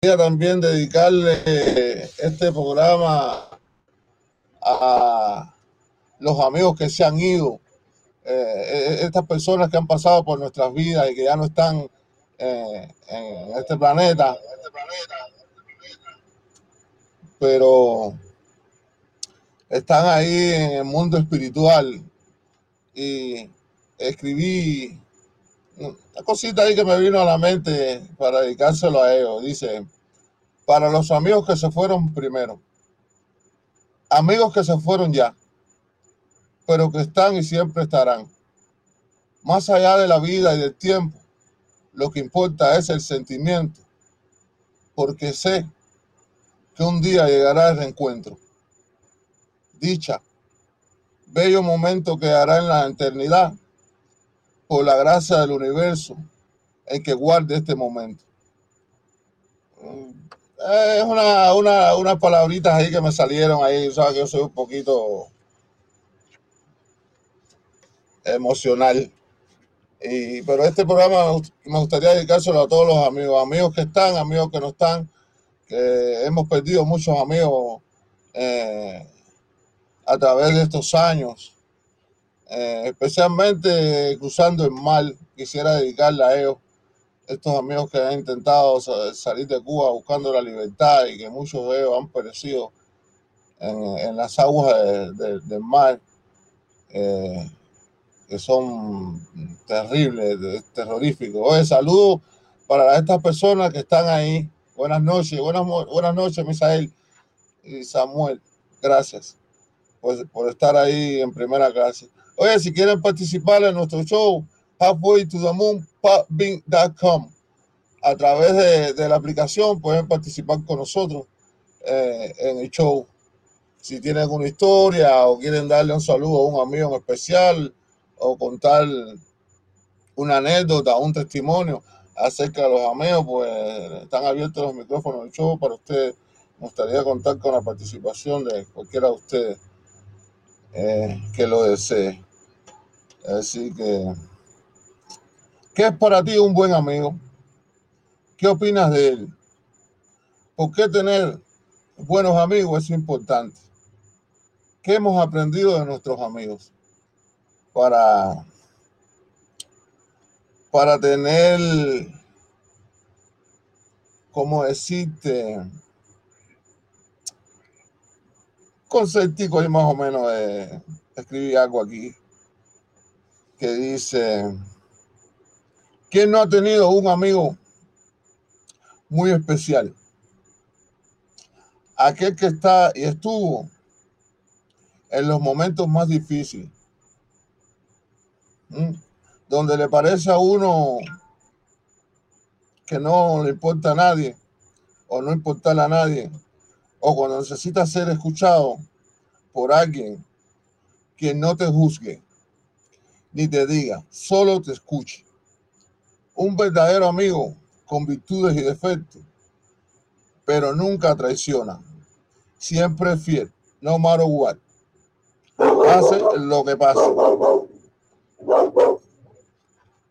también dedicarle este programa a los amigos que se han ido, eh, estas personas que han pasado por nuestras vidas y que ya no están eh, en este planeta. Pero están ahí en el mundo espiritual y escribí una cosita ahí que me vino a la mente para dedicárselo a ellos. Dice, para los amigos que se fueron primero, amigos que se fueron ya, pero que están y siempre estarán. Más allá de la vida y del tiempo, lo que importa es el sentimiento, porque sé que un día llegará el reencuentro. Dicha, bello momento que hará en la eternidad por la gracia del universo en que guarde este momento. Es una, una, unas palabritas ahí que me salieron ahí, sabes que yo soy un poquito emocional. Y, pero este programa me gustaría dedicárselo a todos los amigos, amigos que están, amigos que no están, que hemos perdido muchos amigos eh, a través de estos años eh, especialmente cruzando el mal, quisiera dedicarle a ellos, estos amigos que han intentado salir de Cuba buscando la libertad y que muchos de ellos han perecido en, las aguas del mar, eh, que son terribles, terroríficos. Saludos para estas personas que están ahí. Buenas noches, buenas, buenas noches, Misael y Samuel. Gracias por, por estar ahí en primera clase. Oye, si quieren participar en nuestro show, halfway to the moon, A través de, la aplicación pueden participar con nosotros eh, en el show. Si tienen alguna historia o quieren darle un saludo a un amigo en especial o contar una anécdota, un testimonio acerca de los amigos, pues están abiertos los micrófonos del show para ustedes. Me gustaría contar con la participación de cualquiera de ustedes eh, que lo desee. Así que, ¿qué es para ti un buen amigo? ¿Qué opinas de él? ¿Por qué tener buenos amigos es importante? ¿Qué hemos aprendido de nuestros amigos? Para, para tener, como decirte, conceptico y más o menos de escribir algo aquí que dice, ¿quién no ha tenido un amigo muy especial? Aquel que está y estuvo en los momentos más difíciles, donde le parece a uno que no le importa a nadie o no importarle a nadie, o cuando necesita ser escuchado por alguien que no te juzgue, ni te diga, solo te escuche. Un verdadero amigo con virtudes y defectos, pero nunca traiciona. Siempre es fiel, no matter what. Hace lo que pase.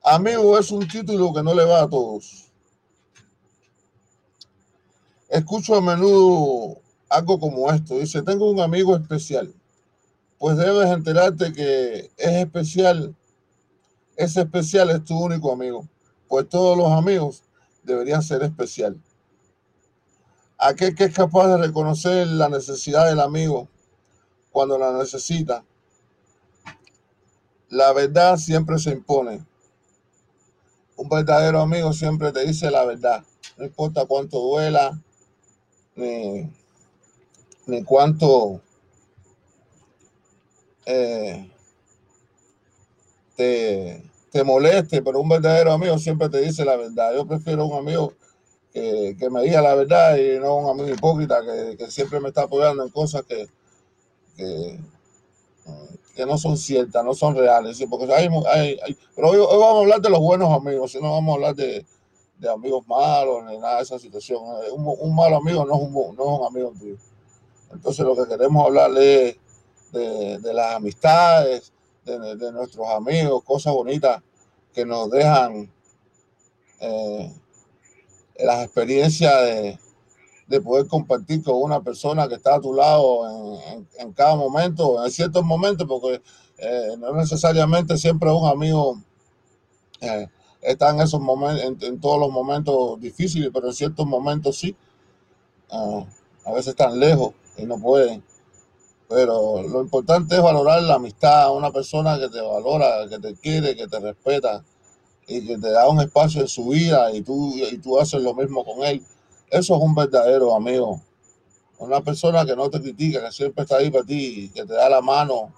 Amigo es un título que no le va a todos. Escucho a menudo algo como esto. Dice, tengo un amigo especial pues debes enterarte que es especial, ese especial es tu único amigo, pues todos los amigos deberían ser especial. Aquel que es capaz de reconocer la necesidad del amigo cuando la necesita. La verdad siempre se impone. Un verdadero amigo siempre te dice la verdad. No importa cuánto duela, ni, ni cuánto eh, te, moleste, pero un verdadero amigo siempre te dice la verdad. Yo prefiero un amigo que, me diga la verdad y no un amigo hipócrita que, siempre me está apoyando en cosas que, que, no son ciertas, no son reales. Porque hay, pero hoy, vamos a hablar de los buenos amigos, si no vamos a hablar de, amigos malos ni nada de esa situación. Un, un malo amigo no es un, no es un amigo tuyo. Entonces lo que queremos hablar es de, las amistades, de, nuestros amigos, cosas bonitas que nos dejan eh, las experiencias de, de poder compartir con una persona que está a tu lado en, cada momento, en ciertos momentos, porque eh, no necesariamente siempre un amigo eh, está en esos momentos, en, todos los momentos difíciles, pero en ciertos momentos sí. Ah, a veces están lejos y no pueden. Pero lo importante es valorar la amistad, una persona que te valora, que te quiere, que te respeta y que te da un espacio en su vida y tú, y tú haces lo mismo con él eso es un verdadero amigo. Una persona que no te critica, que siempre está ahí para ti, que te da la mano,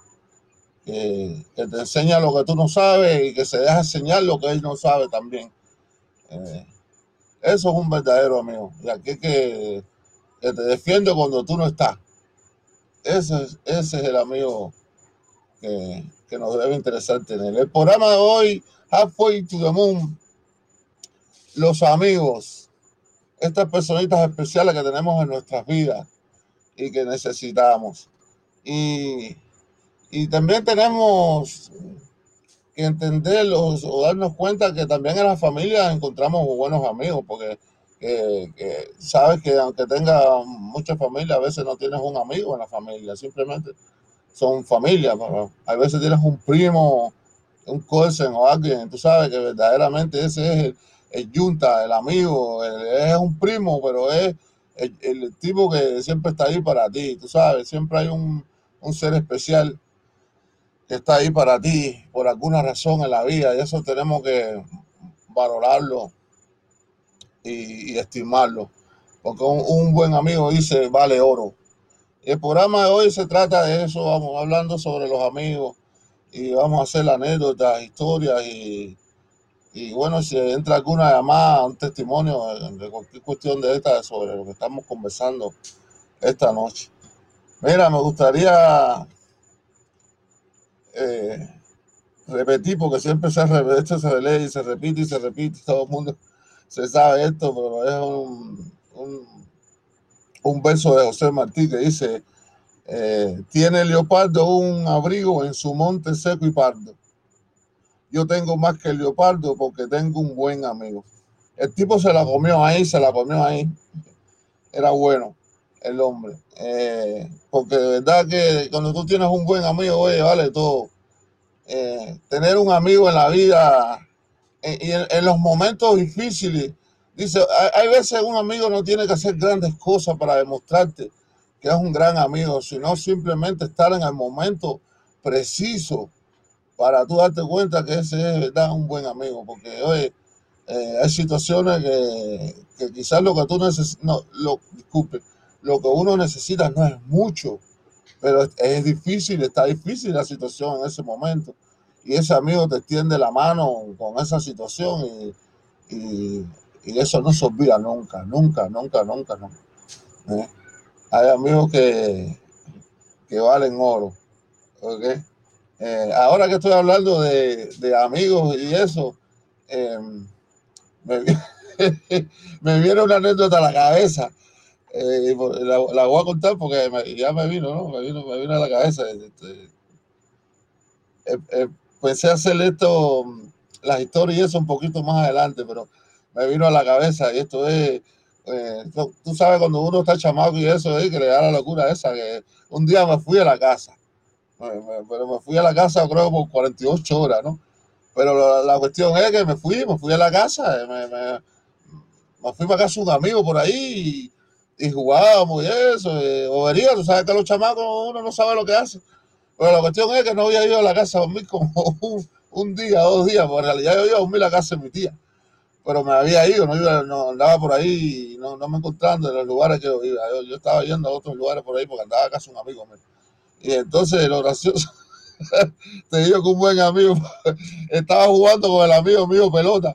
que, te enseña lo que tú no sabes y que se deja enseñar lo que él no sabe también. Eh, eso es un verdadero amigo. Y aquí que, que te defiende cuando tú no estás. Ese, ese es el amigo que, que nos debe interesar tener. El programa de hoy, Halfway to the Moon, los amigos estas personitas especiales que tenemos en nuestras vidas y que necesitamos. Y, también tenemos que entenderlos o darnos cuenta que también en la familia encontramos buenos amigos, porque sabes que aunque tenga mucha familia, a veces no tienes un amigo en la familia, simplemente son familia. a veces tienes un primo, un cousin o alguien, tú sabes que verdaderamente ese es el, el yunta, el amigo, es un primo, pero es el, tipo que siempre está ahí para ti, tú sabes, siempre hay un, ser especial que está ahí para ti por alguna razón en la vida y eso tenemos que valorarlo y, estimarlo, porque un, buen amigo dice vale oro. El programa de hoy se trata de eso, vamos hablando sobre los amigos y vamos a hacer anécdotas, historias y y bueno, si entra alguna llamada, un testimonio de cualquier cuestión de esta sobre lo que estamos conversando esta noche. Mira, me gustaría eh, repetir, porque siempre se repite, se relee y se repite y se repite, todo el mundo se sabe esto, pero es un, un, verso de José Martí que dice, eh, tiene leopardo un abrigo en su monte seco y pardo yo tengo más que el leopardo porque tengo un buen amigo. El tipo se la comió ahí, se la comió ahí. Era bueno el hombre. Eh, porque de verdad que cuando tú tienes un buen amigo, oye, vale todo. Eh, tener un amigo en la vida eh, y en, los momentos difíciles, dice, hay, veces un amigo no tiene que hacer grandes cosas para demostrarte que es un gran amigo, sino simplemente estar en el momento preciso para tú darte cuenta que ese es ¿verdad? un buen amigo, porque oye, eh, hay situaciones que, quizás lo que tú necesitas, no, lo, disculpe, lo que uno necesita no es mucho, pero es, difícil, está difícil la situación en ese momento. Y ese amigo te extiende la mano con esa situación y, eso no se olvida nunca, nunca, nunca, nunca, nunca. ¿eh? Hay amigos que, que valen oro. ¿okay? Eh, ahora que estoy hablando de, amigos y eso, em, me, viene una anécdota a la cabeza. Eh, la, voy a contar porque ya me vino, ¿no? Me vino, me vino a la cabeza. Este, pensé hacer esto, las historias y eso un poquito más adelante, pero me vino a la cabeza y esto es, tú sabes cuando uno está chamaco y eso, es que le da la locura esa, que un día me fui a la casa pero me fui a la casa creo por 48 horas, ¿no? Pero la, cuestión es que me fui, me fui a la casa, me, me, fui para casa de un amigo por ahí y, jugábamos y eso, o vería, tú sabes que los chamacos uno no sabe lo que hace. Pero la cuestión es que no había ido a la casa a dormir como un, día, dos días, porque en realidad yo iba a dormir a la casa de mi tía. Pero me había ido, no, iba, no andaba por ahí, no, no me encontrando en los lugares que yo iba. Yo, estaba yendo a otros lugares por ahí porque andaba a casa un amigo mío. Y entonces lo gracioso, te digo que un buen amigo estaba jugando con el amigo mío pelota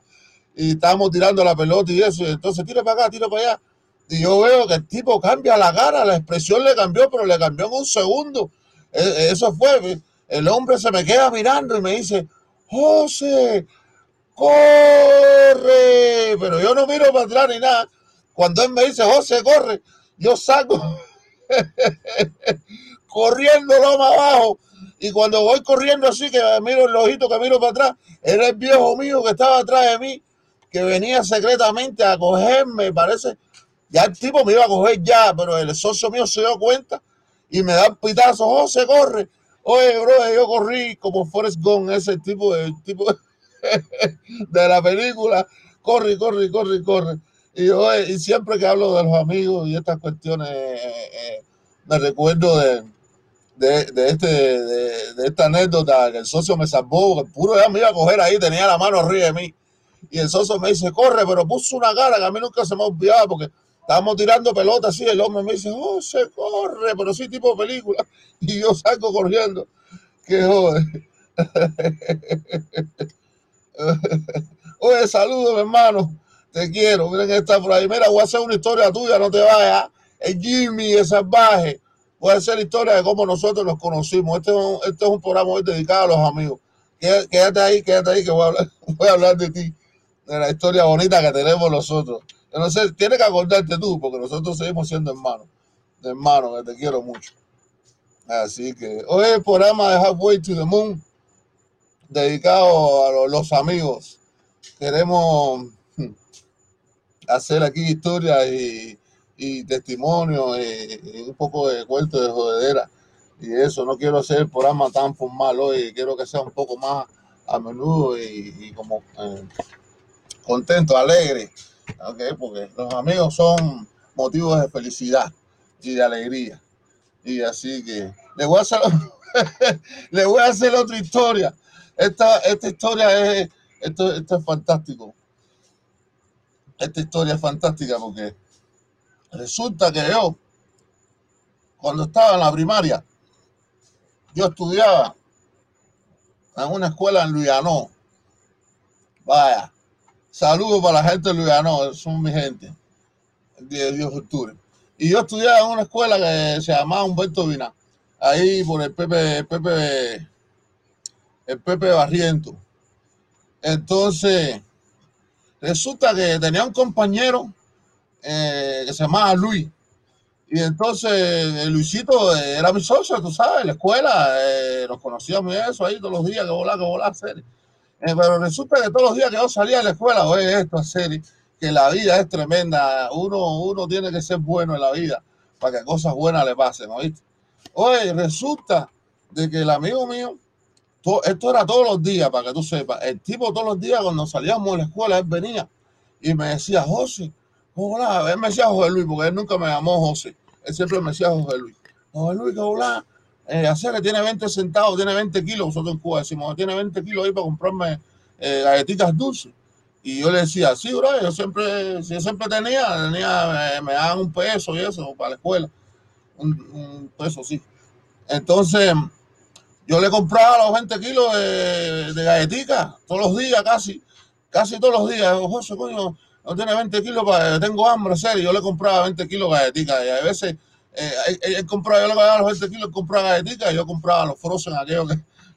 y estábamos tirando la pelota y eso. Y entonces tira para acá, tira para allá. Y yo veo que el tipo cambia la cara, la expresión le cambió, pero le cambió en un segundo. E, eso fue. El hombre se me queda mirando y me dice, José, corre. Pero yo no miro para atrás ni nada. Cuando él me dice, José, corre, yo saco corriendo más abajo. Y cuando voy corriendo así, que miro el ojito, que miro para atrás, era el viejo mío que estaba atrás de mí, que venía secretamente a cogerme, parece, ya el tipo me iba a coger ya, pero el socio mío se dio cuenta y me da un pitazo, oh, se corre. Oye, bro, yo corrí como Forrest Gump, ese tipo de tipo de la película, corre, corre, corre, corre. Y, oye, y siempre que hablo de los amigos y estas cuestiones, eh, eh, me recuerdo de, de, de, este, de, de, esta anécdota que el socio me salvó, el puro ya me iba a coger ahí, tenía la mano arriba de mí. Y el socio me dice, corre, pero puso una cara que a mí nunca se me olvidaba porque estábamos tirando pelotas así. El hombre me dice, oh, se corre, pero sí, tipo película. Y yo salgo corriendo. Que joder. Oye, saludos, hermano. Te quiero. Miren está por ahí. Mira, voy a hacer una historia tuya, no te vayas. El Jimmy, el salvaje voy a hacer la historia de cómo nosotros nos conocimos. Este es un, este es un programa hoy dedicado a los amigos. Quédate ahí, quédate ahí, que voy a hablar, voy a hablar de ti, de la historia bonita que tenemos nosotros. Sé, tienes que acordarte tú, porque nosotros seguimos siendo hermanos, de hermanos, que te quiero mucho. Así que hoy el programa de Halfway to the Moon, dedicado a los, amigos. Queremos hmm, hacer aquí historia y y testimonio y, un poco de cuento de jodedera. Y eso, no quiero hacer el programa tan formal hoy, quiero que sea un poco más a menudo y, como eh, contento, alegre, okay, porque los amigos son motivos de felicidad y de alegría. Y así que le voy a hacer, le voy a hacer otra historia. Esta, esta historia es, esto, esto es fantástico. Esta historia es fantástica porque Resulta que yo, cuando estaba en la primaria, yo estudiaba en una escuela en Luyanó. Vaya, saludos para la gente de Luyanó, son mi gente, de octubre. Y yo estudiaba en una escuela que se llamaba Humberto Vina, ahí por el Pepe, el Pepe, el Pepe Barriento. Entonces, resulta que tenía un compañero eh, que se llamaba Luis. Y entonces Luisito era mi socio, tú sabes, la escuela, eh, nos conocíamos y eso ahí todos los días que volaba, que volaba serie. Eh, pero resulta que todos los días que yo salía de la escuela, oye, esto es serie, que la vida es tremenda, uno, uno tiene que ser bueno en la vida para que cosas buenas le pasen, ¿oíste? Oye, resulta de que el amigo mío, esto era todos los días, para que tú sepas, el tipo todos los días cuando salíamos de la escuela, él venía y me decía, José, Hola, él me decía José Luis, porque él nunca me llamó José. Él siempre me decía José Luis. José Luis, hola. Eh, hacer tiene 20 centavos, tiene 20 kilos. Nosotros en Cuba decimos, tiene 20 kilos ahí para comprarme eh, galletitas dulces. Y yo le decía, sí, bro, yo siempre, yo siempre tenía, tenía, me, daban un peso y eso para la escuela. Un, peso, sí. Entonces, yo le compraba los 20 kilos de, de galletitas todos los días, casi, casi todos los días. José, coño, no tiene 20 kilos, para, tengo hambre, serio. Yo le compraba 20 kilos galletitas y a veces eh, él, compraba, yo le pagaba los 20 kilos, compraba galletitas y yo compraba los frozen, aquellos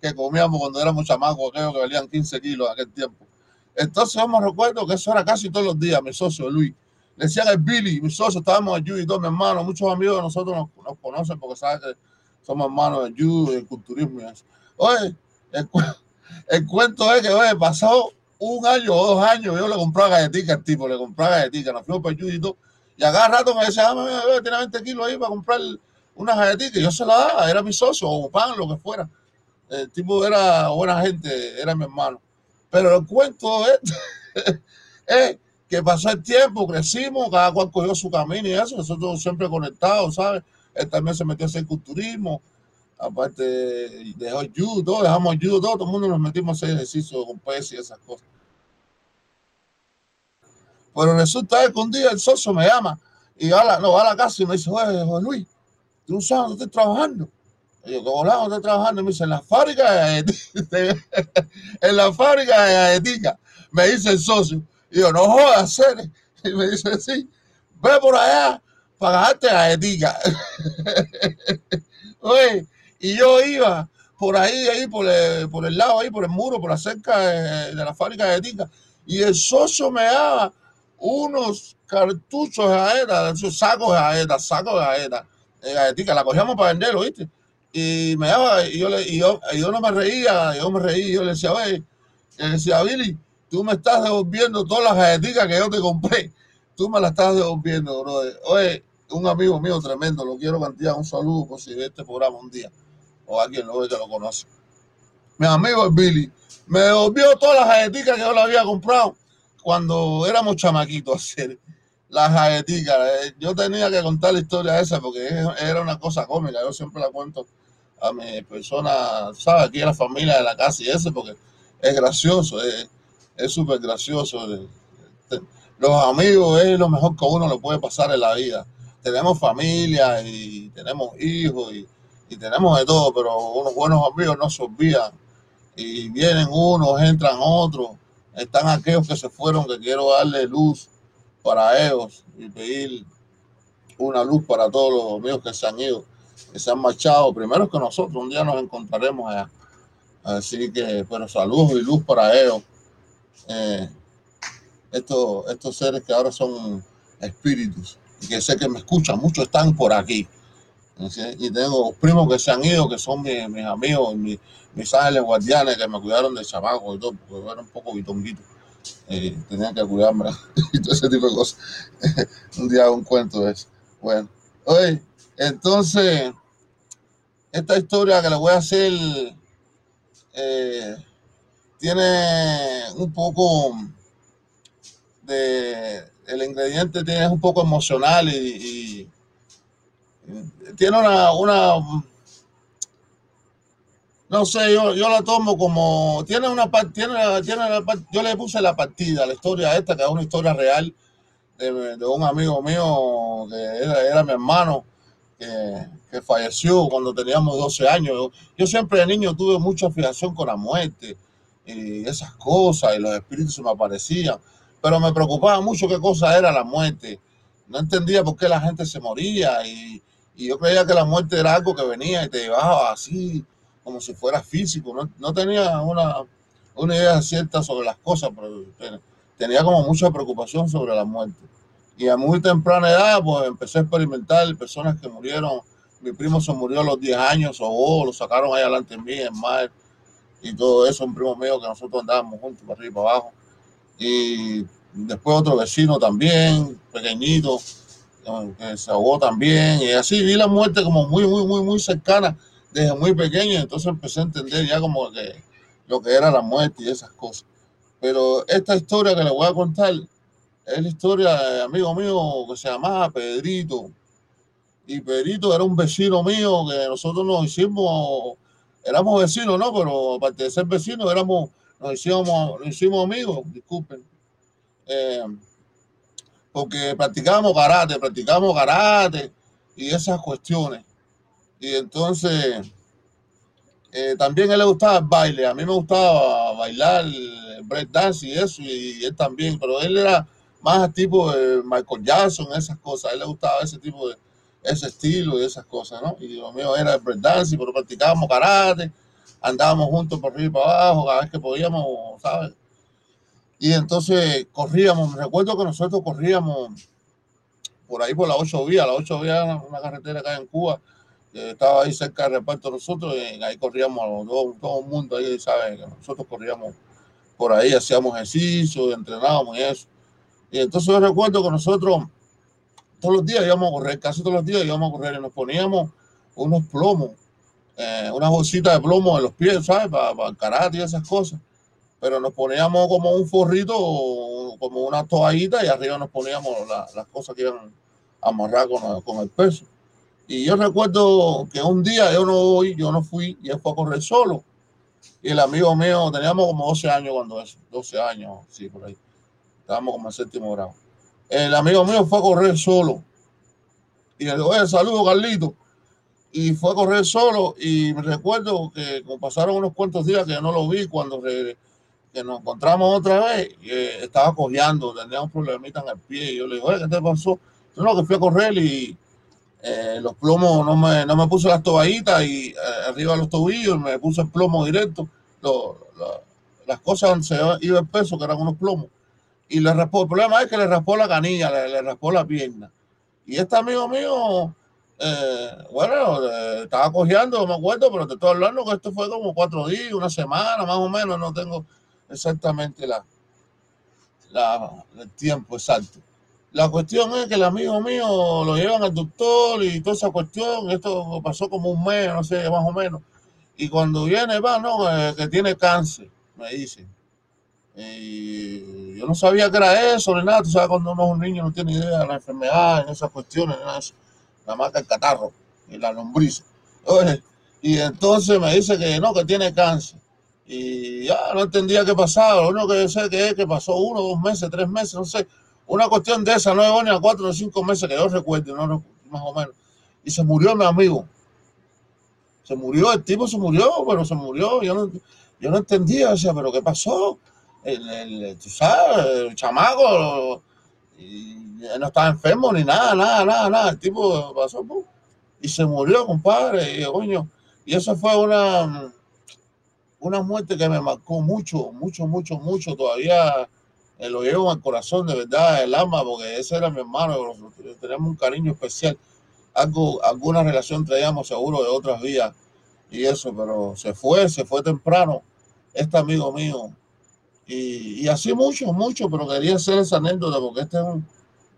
que, comíamos cuando éramos chamacos, aquellos que valían 15 kilos en aquel tiempo. Entonces yo me recuerdo que eso era casi todos los días, mi socio Luis. Le decían el Billy, mi socio, estábamos en Yu y mis hermanos, muchos amigos de nosotros nos, conocen porque saben que somos hermanos de Yu, del culturismo y eso. Oye, el, cuento es que, oye, pasó un año o dos años yo le compraba galletica al tipo, le compraba galletica, nos fuimos para el y todo. Y a cada rato me decía, ah, tiene 20 kilos ahí para comprar una galletita. Y yo se la daba, era mi socio, o pan, lo que fuera. El tipo era buena gente, era mi hermano. Pero el cuento es, que pasó el tiempo, crecimos, cada cual cogió su camino y eso, nosotros siempre conectados, ¿sabes? Él también se metió a hacer culturismo, aparte dejó judo, dejamos judo, todo, el mundo nos metimos a hacer ejercicio con peso y esas cosas. Pero resulta que un día el socio me llama y va a la, no, va a la casa y me dice, oye, Juan Luis, tú no sabes dónde estoy trabajando. Y yo, ¿cómo lado estoy trabajando? Y me dice, en la fábrica de en la fábrica de galletica. Me dice el socio. Y yo, no jodas, Cere. Y me dice, sí, ve por allá para gastarte galletica. Oye, y yo iba por ahí, ahí por el, por el lado, ahí por el muro, por la cerca de, la fábrica de galletica. Y el socio me daba unos cartuchos de galleta, esos sacos de galleta, sacos de galleta, de galletica, la cogíamos para venderlo, ¿viste? Y me daba, y yo, le, y yo, yo no me reía, yo me reía, yo le decía, oye, le decía, Billy, tú me estás devolviendo todas las galletitas que yo te compré. Tú me las estás devolviendo, brother. Oye, un amigo mío tremendo, lo quiero cantidad, un saludo por si ve este programa un día, o alguien lo ve que lo conoce. Mi amigo Billy me devolvió todas las galletitas que yo le había comprado cuando éramos chamaquitos hacer las galletitas. Eh, yo tenía que contar la historia esa porque era una cosa cómica. Yo siempre la cuento a mi persona, ¿sabes? Aquí a la familia de la casa y ese porque es gracioso, es súper gracioso. Los amigos es lo mejor que uno le puede pasar en la vida. Tenemos familia y tenemos hijos y, y tenemos de todo, pero unos buenos amigos no se olvidan y vienen unos, entran otros, están aquellos que se fueron, que quiero darle luz para ellos y pedir una luz para todos los amigos que se han ido, que se han marchado, primero que nosotros, un día nos encontraremos allá. Así que, bueno, saludos y luz para ellos. Eh, estos, estos seres que ahora son espíritus y que sé que me escuchan, muchos están por aquí. Y tengo primos que se han ido, que son mis, amigos, mis, mis ángeles guardianes que me cuidaron de chamaco y todo, porque yo era un poco bitonguito. Eh, tenía que cuidarme y todo ese tipo de cosas. un día un cuento de eso. Bueno, oye, entonces, esta historia que le voy a hacer eh, tiene un poco de. El ingrediente tiene, un poco emocional y tiene una, una no sé, yo, yo la tomo como, tiene una tiene, tiene yo le puse la partida, la historia esta, que es una historia real de, un amigo mío que era, era mi hermano, que, que, falleció cuando teníamos 12 años. Yo, yo, siempre de niño tuve mucha fijación con la muerte y esas cosas, y los espíritus se me aparecían, pero me preocupaba mucho qué cosa era la muerte. No entendía por qué la gente se moría y, y yo creía que la muerte era algo que venía y te llevaba así, como si fuera físico. No, no tenía una, una, idea cierta sobre las cosas, pero tenía como mucha preocupación sobre la muerte. Y a muy temprana edad, pues empecé a experimentar personas que murieron. Mi primo se murió a los 10 años, o lo sacaron ahí adelante en mí, en mar, y todo eso. Un primo mío que nosotros andábamos juntos, para arriba y para abajo. Y después otro vecino también, pequeñito, que se ahogó también, y así vi la muerte como muy, muy, muy, muy cercana desde muy pequeño, entonces empecé a entender ya como que lo que era la muerte y esas cosas. Pero esta historia que le voy a contar es la historia de amigo mío que se llamaba Pedrito. Y Pedrito era un vecino mío que nosotros nos hicimos, éramos vecinos, ¿no? Pero aparte de ser vecinos, éramos, nos hicimos, nos hicimos amigos, disculpen. Eh, porque practicábamos karate, practicábamos karate y esas cuestiones. Y entonces, eh, también a él le gustaba el baile, a mí me gustaba bailar, break dance y eso, y, él también, pero él era más tipo Michael Jackson, esas cosas, a él le gustaba ese tipo de, ese estilo y esas cosas, ¿no? Y lo mío era el break dance, pero practicábamos karate, andábamos juntos por arriba y para abajo, cada vez que podíamos, ¿sabes? Y entonces corríamos, me recuerdo que nosotros corríamos por ahí por la 8 vías, la 8 vías una, una carretera acá en Cuba, que estaba ahí cerca del reparto nosotros, y ahí corríamos todo, todo el mundo, ahí sabe que nosotros corríamos por ahí, hacíamos ejercicio, entrenábamos y eso. Y entonces yo recuerdo que nosotros todos los días íbamos a correr, casi todos los días íbamos a correr y nos poníamos unos plomos, eh, unas bolsitas de plomo en los pies, ¿sabes? Para, para el karate y esas cosas pero nos poníamos como un forrito, como una toallita y arriba nos poníamos la, las cosas que iban a amarrar con, con, el peso. Y yo recuerdo que un día yo no voy, yo no fui y él fue a correr solo. Y el amigo mío, teníamos como 12 años cuando eso, 12 años, sí, por ahí. Estábamos como en séptimo grado. El amigo mío fue a correr solo. Y le digo, oye, saludo, Carlito. Y fue a correr solo. Y me recuerdo que pasaron unos cuantos días que yo no lo vi cuando regresé nos encontramos otra vez, eh, estaba cojeando, tenía un problemita en el pie. Y yo le digo, ¿qué te pasó? Yo no, que fui a correr y eh, los plomos no me, no me puse las toallitas y eh, arriba los tobillos me puse el plomo directo. Las cosas se iba el peso, que eran unos plomos. Y le raspó, el problema es que le raspó la canilla, le, le raspó la pierna. Y este amigo mío, eh, bueno, eh, estaba cojeando, no me acuerdo, pero te estoy hablando que esto fue como cuatro días, una semana más o menos, no tengo exactamente la, el tiempo exacto. La cuestión es que el amigo mío lo llevan al doctor y toda esa cuestión, esto pasó como un mes, no sé, más o menos. Y cuando viene, va, no, eh, que tiene cáncer, me dicen. Y yo no sabía que era eso ni nada. Tú sabes, cuando uno es un niño no tiene idea de la enfermedad, en esas cuestiones, nada eso. Nada más que el catarro y la lombriz. y entonces me dice que no, que tiene cáncer. Y ya no entendía qué pasaba. Lo único que yo sé que es que pasó uno, dos meses, tres meses, no sé. Una cuestión de esa, no llegó ni a cuatro o cinco meses que yo recuerdo, no, más o menos. Y se murió mi amigo. Se murió, el tipo se murió, pero se murió. Yo no, yo no entendía, o sea, pero ¿qué pasó? El, el, tú sabes, el chamaco y no estaba enfermo ni nada, nada, nada, nada. El tipo pasó y se murió, compadre. Y, coño, y eso fue una, una muerte que me marcó mucho, mucho, mucho, mucho. Todavía eh, lo llevo el corazón, de verdad, el alma, porque ese era mi hermano. Teníamos un cariño especial. Algo, alguna relación traíamos seguro de otras vías y eso, pero se fue, se fue temprano este amigo mío. Y, así mucho, mucho, pero quería hacer esa anécdota porque esta es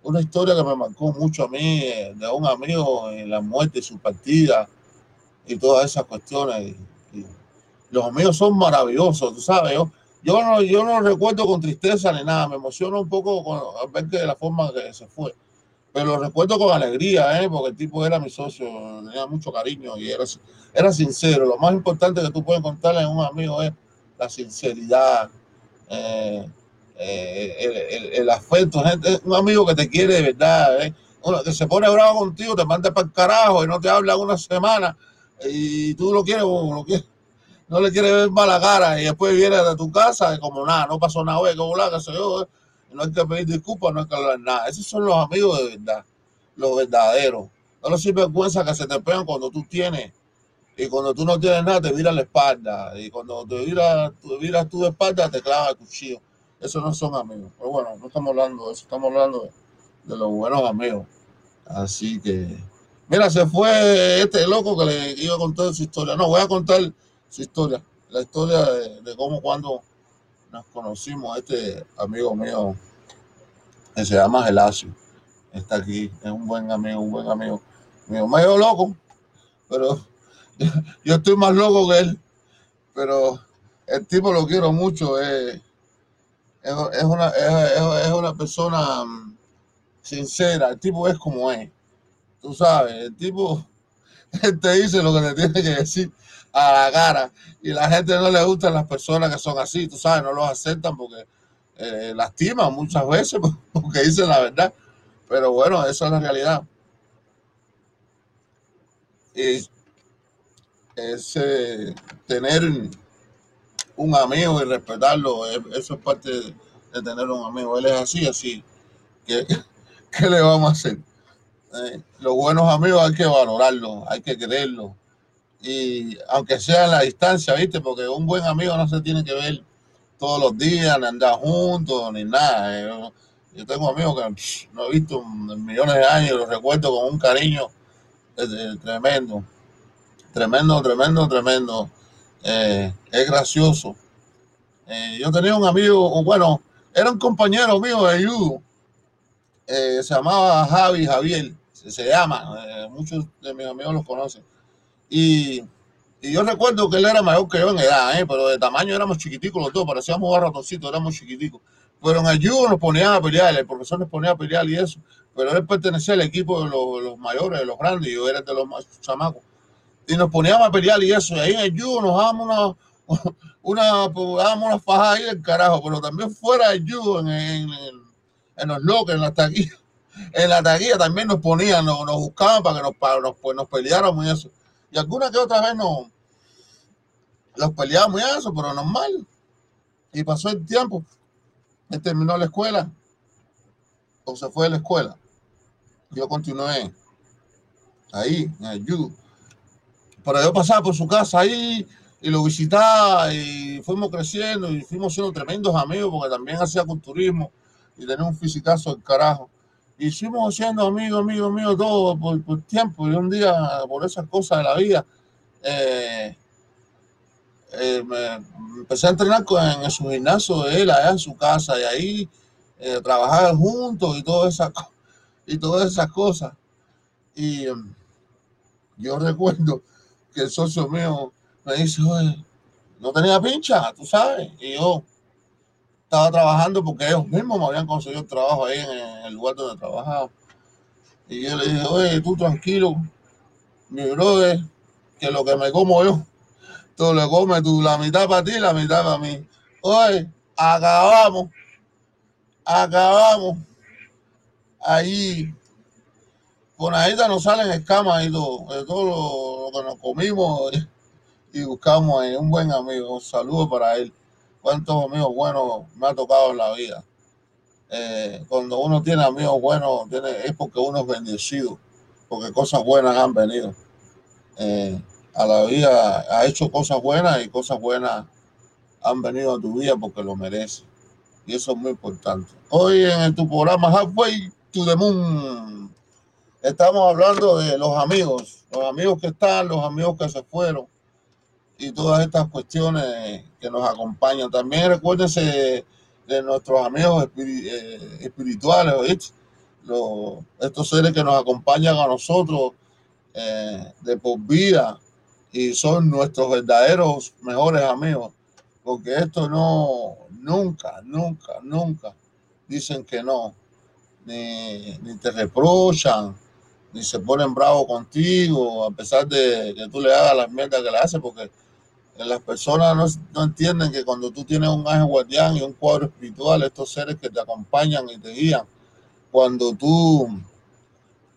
una historia que me marcó mucho a mí, eh, de un amigo en la muerte, su partida y todas esas cuestiones. Los amigos son maravillosos, tú sabes. Yo, no, yo no recuerdo con tristeza ni nada, me emociono un poco con, ver que la forma que se fue. Pero lo recuerdo con alegría, ¿eh? porque el tipo era mi socio, tenía mucho cariño y era, era sincero. Lo más importante que tú puedes contarle a un amigo es la sinceridad, eh, eh, el, el, afecto, un amigo que te quiere de verdad, ¿eh? Uno que se pone bravo contigo, te manda para el carajo y no te habla una semana y tú lo quieres, lo quieres no le quieres ver mala cara y después viene de tu casa y como nada, no pasó nada, güey, como la que se yo, no hay que pedir disculpas, no hay que hablar nada. Esos son los amigos de verdad, los verdaderos. No los vergüenza que se te pegan cuando tú tienes y cuando tú no tienes nada, te vira la espalda. Y cuando te viras te tu espalda, te clava el cuchillo. Esos no son amigos. Pero bueno, no estamos hablando de eso, estamos hablando de, los buenos amigos. Así que, mira, se fue este loco que le iba a contar su historia. No, voy a contar su historia, la historia de, cómo cuando nos conocimos, este amigo mío que se llama Gelacio, está aquí, es un buen amigo, un buen amigo mío, medio loco, pero yo estoy más loco que él, pero el tipo lo quiero mucho, es, es, una, es, una persona mm, sincera, el tipo es como es, tú sabes, el tipo te dice lo que te tiene que decir a la cara y la gente no le gustan las personas que son así, tú sabes, no los aceptan porque eh, lastiman muchas veces porque dicen la verdad, pero bueno, esa es la realidad. Y es tener un amigo y respetarlo, eso es parte de, tener un amigo. Él es así, así. ¿Qué, qué le vamos a hacer? Eh, los buenos amigos hay que valorarlos, hay que quererlos. Y aunque sea la distancia, ¿viste? Porque un buen amigo no se tiene que ver todos los días, ni andar juntos, ni nada. Eh, yo, tengo amigos que no he visto en millones de años, los recuerdo con un cariño eh, tremendo. Tremendo, tremendo, tremendo. Eh, es gracioso. Eh, yo tenía un amigo, bueno, era un compañero mío de judo. Eh, se llamaba Javi, Javier, se, llama, muchos de mis amigos los conocen. Y, yo recuerdo que él era mayor que yo en edad, pero de tamaño éramos chiquiticos los dos, parecíamos ratoncitos, éramos chiquiticos. Pero en el judo nos ponían a pelear, el profesor nos ponía a pelear y eso. Pero él pertenecía al equipo de los, mayores, de los grandes, yo era de los más chamacos y nos poníamos a pelear y eso. Y ahí en el judo nos dábamos una, una, dábamos una faja ahí del carajo, pero también fuera del judo, en, los lockers, en la taquilla. En la taquilla también nos ponían, nos, nos buscaban para que nos, para, nos, pues, nos peleáramos y eso. Y alguna que otra vez nos, los peleábamos y eso, pero normal. Y pasó el tiempo. Él terminó la escuela. O se fue de la escuela. Yo continué ahí, en el judo pero yo pasaba por su casa ahí y lo visitaba y fuimos creciendo y fuimos siendo tremendos amigos porque también hacía culturismo y tenía un fisicazo del carajo. Y fuimos siendo amigos, amigos, amigos, todo por, tiempo. Y un día, por esas cosas de la vida, eh, eh, me empecé a entrenar con, en su gimnasio de él, allá en su casa. Y ahí eh, trabajar juntos y esas y todas esas cosas. Y em, yo recuerdo que el socio mío me dice, oye, no tenía pincha, tú sabes. Y yo estaba trabajando porque ellos mismos me habían conseguido trabajo ahí en el lugar donde trabajaba. Y yo le dije, oye, tú tranquilo, mi brother, que lo que me como yo, tú le comes tú la mitad para ti, la mitad para mí. Oye, acabamos, acabamos. Ahí, con ahí nos salen escamas y todo, de todo lo, que nos comimos y buscamos ahí un buen amigo. Un saludo para él. Cuántos amigos buenos me ha tocado en la vida. Eh, cuando uno tiene amigos buenos, tiene, es porque uno es bendecido, porque cosas buenas han venido. Eh, a la vida ha hecho cosas buenas y cosas buenas han venido a tu vida porque lo merece. Y eso es muy importante. Hoy en tu programa Halfway to the Moon estamos hablando de los amigos, los amigos que están, los amigos que se fueron y todas estas cuestiones que nos acompañan. También recuérdense de nuestros amigos eh, espirituales, estos seres que nos acompañan a nosotros eh, de por vida y son nuestros verdaderos mejores amigos, porque esto no, nunca, nunca, nunca dicen que no, ni, ni te reprochan, ni se ponen bravos contigo, a pesar de que tú le hagas las mierdas que le haces, porque las personas no, entienden que cuando tú tienes un ángel guardián y un cuadro espiritual, estos seres que te acompañan y te guían, cuando tú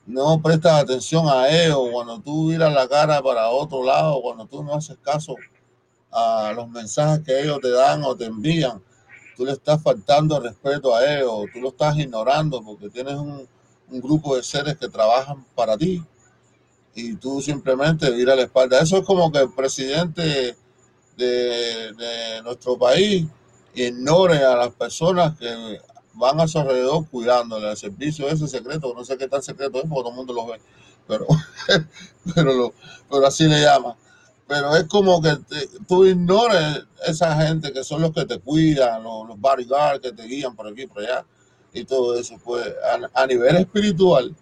no prestas atención a ellos, cuando tú miras la cara para otro lado, cuando tú no haces caso a los mensajes que ellos te dan o te envían, tú le estás faltando respeto a ellos, tú lo estás ignorando porque tienes un, un grupo de seres que trabajan para ti y tú simplemente miras la espalda. Eso es como que el presidente de, nuestro país ignore a las personas que van a su alrededor cuidándole al servicio ese secreto, no sé qué tan secreto es porque todo el mundo lo ve, pero, pero, pero así le llama. Pero es como que tú ignores esa gente que son los que te cuidan, los, los bodyguards que te guían por aquí por allá y todo eso. Pues a nivel espiritual,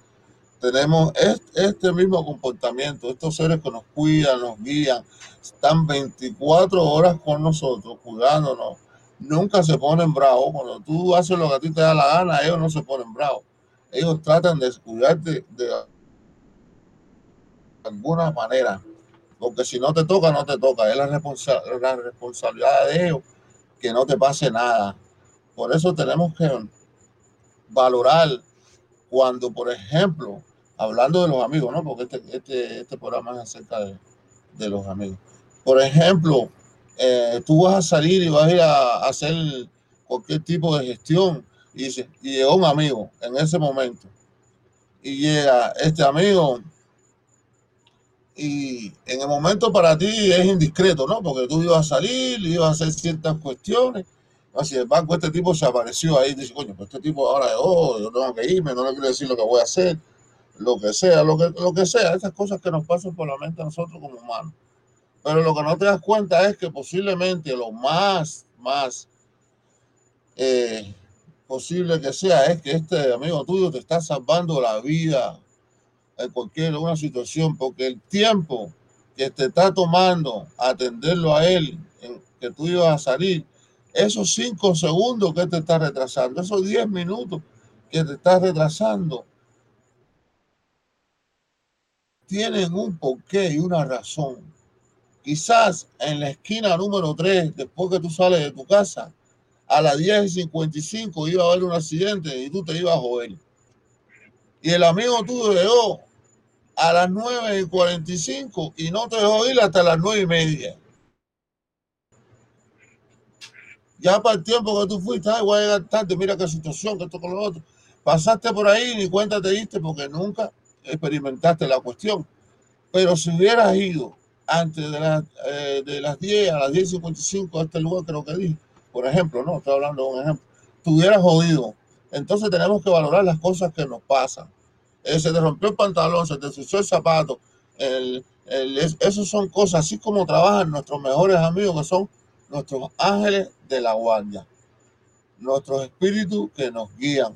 tenemos este mismo comportamiento, estos seres que nos cuidan, nos guían, están 24 horas con nosotros, cuidándonos, nunca se ponen bravos. Cuando tú haces lo que a ti te da la gana, ellos no se ponen bravos. Ellos tratan de cuidarte de alguna manera, porque si no te toca, no te toca. Es la, la responsabilidad de ellos que no te pase nada. Por eso tenemos que valorar cuando, por ejemplo, hablando de los amigos, ¿no? Porque este, este, este programa es acerca de, los amigos. Por ejemplo, eh, tú vas a salir y vas a ir a, hacer cualquier tipo de gestión y, y llegó un amigo en ese momento y llega este amigo y en el momento para ti es indiscreto, ¿no? Porque tú ibas a salir, ibas a hacer ciertas cuestiones. Así el banco, este tipo se apareció ahí y dice, coño, pues este tipo ahora, oh, yo tengo que irme, no le quiero decir lo que voy a hacer lo que sea, lo que, lo que sea, esas cosas que nos pasan por la mente a nosotros como humanos. Pero lo que no te das cuenta es que posiblemente lo más, más eh, posible que sea es que este amigo tuyo te está salvando la vida en cualquier una situación, porque el tiempo que te está tomando atenderlo a él, en que tú ibas a salir, esos cinco segundos que te está retrasando, esos diez minutos que te está retrasando, tienen un porqué y una razón. Quizás en la esquina número 3, después que tú sales de tu casa, a las 10 y 55 iba a haber un accidente y tú te ibas a joder. Y el amigo tuyo llegó a las 9 y 45 y no te dejó ir hasta las 9 y media. Ya para el tiempo que tú fuiste, ay, voy a llegar mira qué situación, que esto con lo otro. Pasaste por ahí ni cuenta te diste porque nunca experimentaste la cuestión. Pero si hubieras ido antes de, las eh, de las 10 a las 10.55 a este lugar, creo que dije, por ejemplo, no, estoy hablando de un ejemplo, te hubieras jodido. Entonces tenemos que valorar las cosas que nos pasan. Eh, se te rompió el pantalón, se te el zapato. El, esos son cosas, así como trabajan nuestros mejores amigos, que son nuestros ángeles de la guardia. nuestros espíritus que nos guían,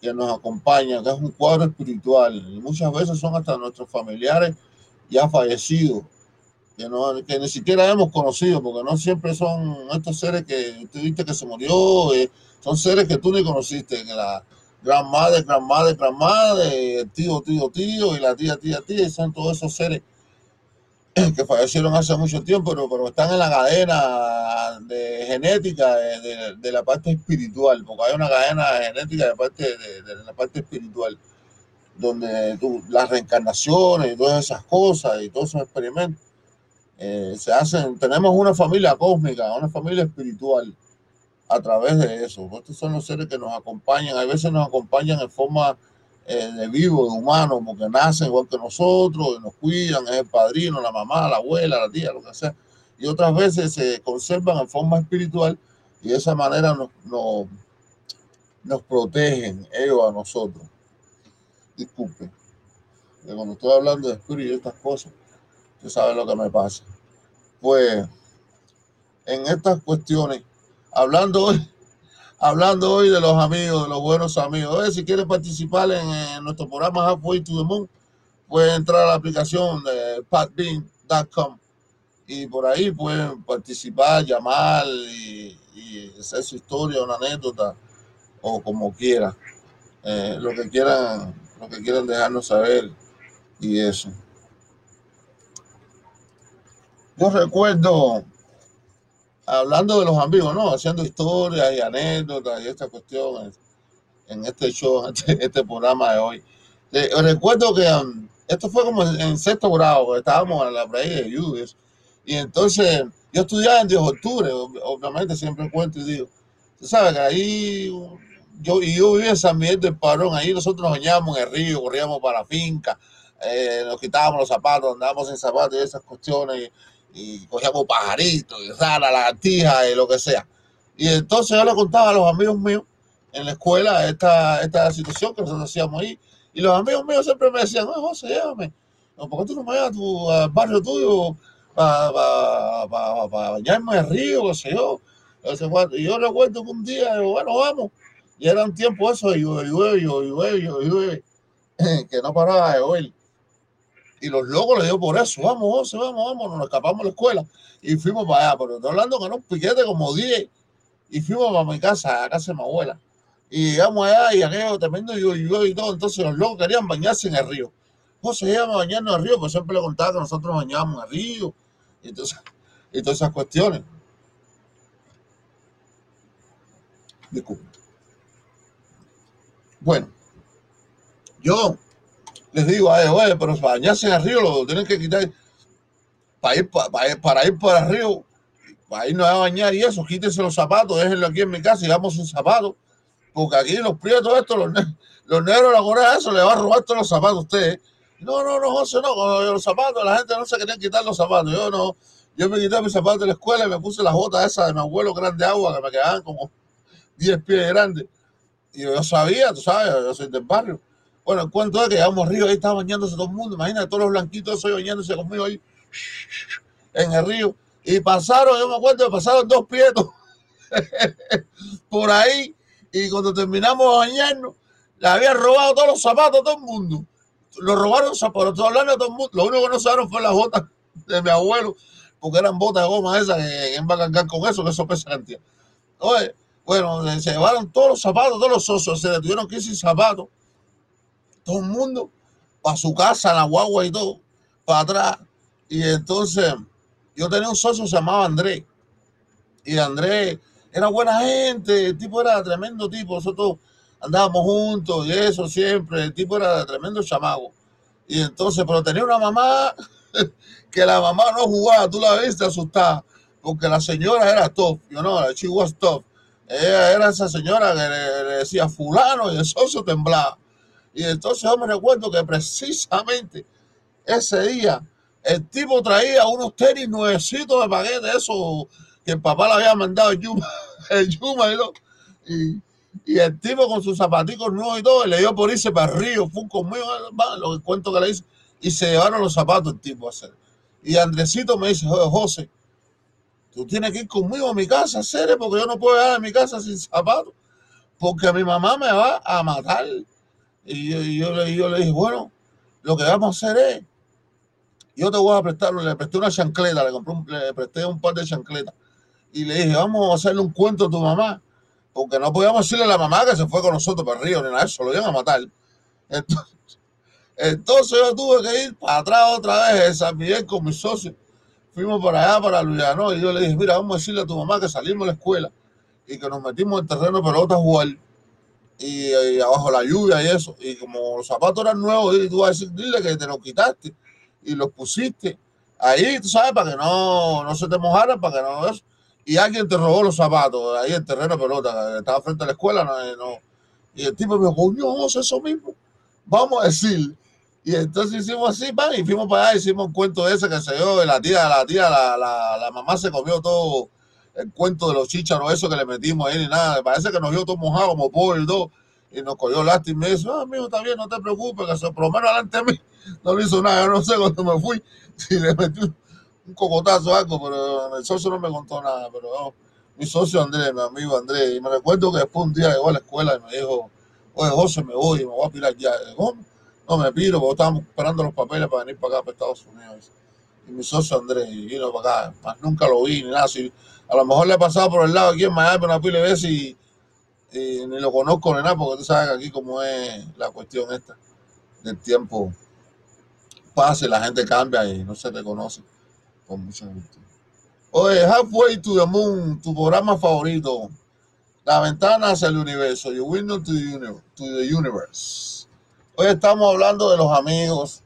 que nos acompañan, que es un cuadro espiritual. Muchas veces son hasta nuestros familiares ya fallecidos, que, no, que ni siquiera hemos conocido, porque no siempre son estos seres que tú viste que se murió, eh, son seres que tú ni conociste, que la gran madre, gran madre, gran madre, el tío, tío, tío, y la tía, tía, tía, y son todos esos seres que fallecieron hace mucho tiempo, pero, pero están en la cadena de genética de, de, la parte espiritual, porque hay una cadena genética de, parte, de, la parte espiritual, donde tú, las reencarnaciones y todas esas cosas y todos esos experimentos eh, se hacen. Tenemos una familia cósmica, una familia espiritual a través de eso. Estos son los seres que nos acompañan, a veces nos acompañan en forma eh, de vivo, de humano, porque nacen igual que nosotros, y nos cuidan, es el padrino, la mamá, la abuela, la tía, lo que sea. Y otras veces se conservan en forma espiritual y de esa manera nos, nos, protegen ellos a nosotros. Disculpen, cuando estoy hablando de espíritu y estas cosas, usted sabe lo que me pasa. Pues en estas cuestiones, hablando hoy hablando hoy de los amigos, de los buenos amigos. si quieren participar en, nuestro programa Halfway to the Moon, pueden entrar a la aplicación de patbean.com y por ahí pueden participar, llamar y, hacer su historia, una anécdota o como quieran, eh, lo que quieran, lo que quieran dejarnos saber y eso. Yo recuerdo hablando de los amigos, ¿no? Haciendo historias y anécdotas y estas cuestiones en este show, este, este, programa de hoy. recuerdo que um, esto fue como en, sexto grado, estábamos en la playa de lluvias, y entonces yo estudiaba en 10 de octubre, obviamente siempre cuento y digo, tú sabes que ahí yo, y yo vivía en San Miguel del Parón, ahí nosotros nos bañábamos en el río, corríamos para la finca, eh, nos quitábamos los zapatos, andábamos sin zapatos y esas cuestiones y cogíamos pajaritos y rara, lagartijas y lo que sea. Y entonces yo le contaba a los amigos míos en la escuela esta, esta situación que nosotros hacíamos ahí. Y los amigos míos siempre me decían, oye José, llévame. ¿Por qué tú no me llevas a tu al barrio tuyo para bañarme en el río, qué sé yo? Y yo recuerdo que un día, bueno, vamos. Y era un tiempo eso, y llueve, llueve, llueve, llueve, que no paraba de llover. Y los locos le dio por eso, vamos, José, vamos, vamos, nos escapamos de la escuela y fuimos para allá. Pero estoy hablando que era un piquete como 10 y fuimos para mi casa, a casa de mi abuela. Y llegamos allá y aquello tremendo y, y, y todo. Entonces los locos querían bañarse en el río. José, llegamos a bañarnos en el río, pues siempre le contaba que nosotros bañábamos en el río. Y, entonces, y todas esas cuestiones. Disculpe. Bueno, yo les digo a ellos, oye, pero bañarse en el río lo tienen que quitar para ir para, ir, para ir para el río, para irnos a bañar y eso, quítense los zapatos, déjenlo aquí en mi casa y vamos sin zapatos, porque aquí los prietos estos, los, los negros la Corea, eso le va a robar todos los zapatos a ustedes. No, no, no, José, no, los zapatos, la gente no se quería quitar los zapatos. Yo no, yo me quité mis zapatos de la escuela y me puse las botas esas de mi abuelo grande agua que me quedaban como 10 pies grandes. Y yo sabía, tú sabes, yo soy del barrio. Bueno, el cuento es que llegamos río, ahí estaba bañándose todo el mundo. Imagínate todos los blanquitos esos bañándose conmigo ahí en el río. Y pasaron, yo me acuerdo, pasaron dos pietos por ahí. Y cuando terminamos de bañarnos, le habían robado todos los zapatos a todo el mundo. Lo robaron zapatos, hablando a todo el mundo. Lo único que no usaron fue las botas de mi abuelo, porque eran botas de goma esas que en va a con eso, que eso pesa. Oye, bueno, se llevaron todos los zapatos, todos los osos, se detuvieron que sin zapatos todo el mundo para su casa, la guagua y todo, para atrás. Y entonces yo tenía un socio se llamaba Andrés. Y Andrés era buena gente, el tipo era tremendo tipo, nosotros andábamos juntos y eso siempre, el tipo era tremendo chamago. Y entonces, pero tenía una mamá que la mamá no jugaba, tú la viste asustada, porque la señora era top, yo no, she was top. Ella era esa señora que le decía fulano y el socio temblaba. Y entonces yo me recuerdo que precisamente ese día el tipo traía unos tenis nuevecitos de paquete, eso que el papá le había mandado el Yuma, el Yuma y, y, el tipo con sus zapaticos nuevos y todo, le dio por irse para el río, fue conmigo, lo que cuento que le hice, y se llevaron los zapatos el tipo a hacer. Y Andresito me dice, José, tú tienes que ir conmigo a mi casa, hacer porque yo no puedo ir a mi casa sin zapatos. porque mi mamá me va a matar. Y yo, le, dije, bueno, lo que vamos a hacer es, yo te voy a prestar, le presté una chancleta, le, compré le presté un par de chancletas. Y le dije, vamos a hacerle un cuento a tu mamá, porque no podíamos decirle a la mamá que se fue con nosotros para el río, ni nada, eso lo iban a matar. Entonces, entonces yo tuve que ir para atrás otra vez en San Miguel con mis socios. Fuimos para allá, para Lujano, y yo le dije, mira, vamos a decirle a tu mamá que salimos de la escuela y que nos metimos en terreno de pelota a jugar y, abajo la lluvia y eso. Y como los zapatos eran nuevos, y tú vas a decir, dile que te los quitaste y los pusiste ahí, tú sabes, para que no, no se te mojaran, para que no eso. Y alguien te robó los zapatos ahí en terreno de pelota, estaba frente a la escuela, no, Y el tipo me dijo, coño, eso mismo. Vamos a decir y entonces hicimos así, pan, y fuimos para allá, hicimos un cuento ese que se dio de la tía, la tía, la, la, la mamá se comió todo el cuento de los chícharos, eso que le metimos ahí ni nada. Parece que nos vio todo mojado como y todo. Y nos cogió lástima y me dice, ah, amigo, está bien, no te preocupes, que se, por lo menos delante de mí no le hizo nada. Yo no sé cuando me fui si le metí un, cocotazo o algo, pero el socio no me contó nada. Pero mi socio Andrés, mi amigo Andrés, y me recuerdo que después un día llegó a la escuela y me dijo, oye, José, me voy, me voy a pirar ya. No, me piro, porque estábamos esperando los papeles para venir para acá, para Estados Unidos. Y mi socio Andrés vino para acá, más nunca lo vi ni nada. A lo mejor le he pasado por el lado aquí en Miami una pila de veces y, ni lo conozco ni nada, porque tú sabes que aquí como es la cuestión esta del tiempo pasa y la gente cambia y no se te conoce con mucha gente. Oye, Halfway to the Moon, tu programa favorito. La ventana hacia el universo. Your window to the universe. Hoy estamos hablando de los amigos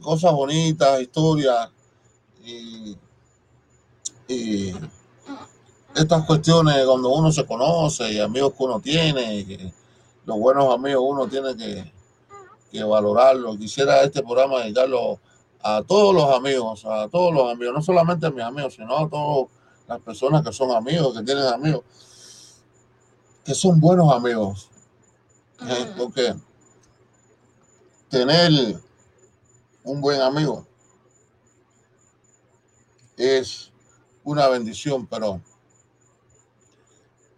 cosas bonitas, historias y, estas cuestiones cuando uno se conoce y amigos que uno tiene, y los buenos amigos uno tiene que, que valorarlo. Quisiera este programa dedicarlo a todos los amigos, a todos los amigos, no solamente a mis amigos, sino a todas las personas que son amigos, que tienen amigos, que son buenos amigos. ¿Eh? Porque tener un buen amigo es una bendición, pero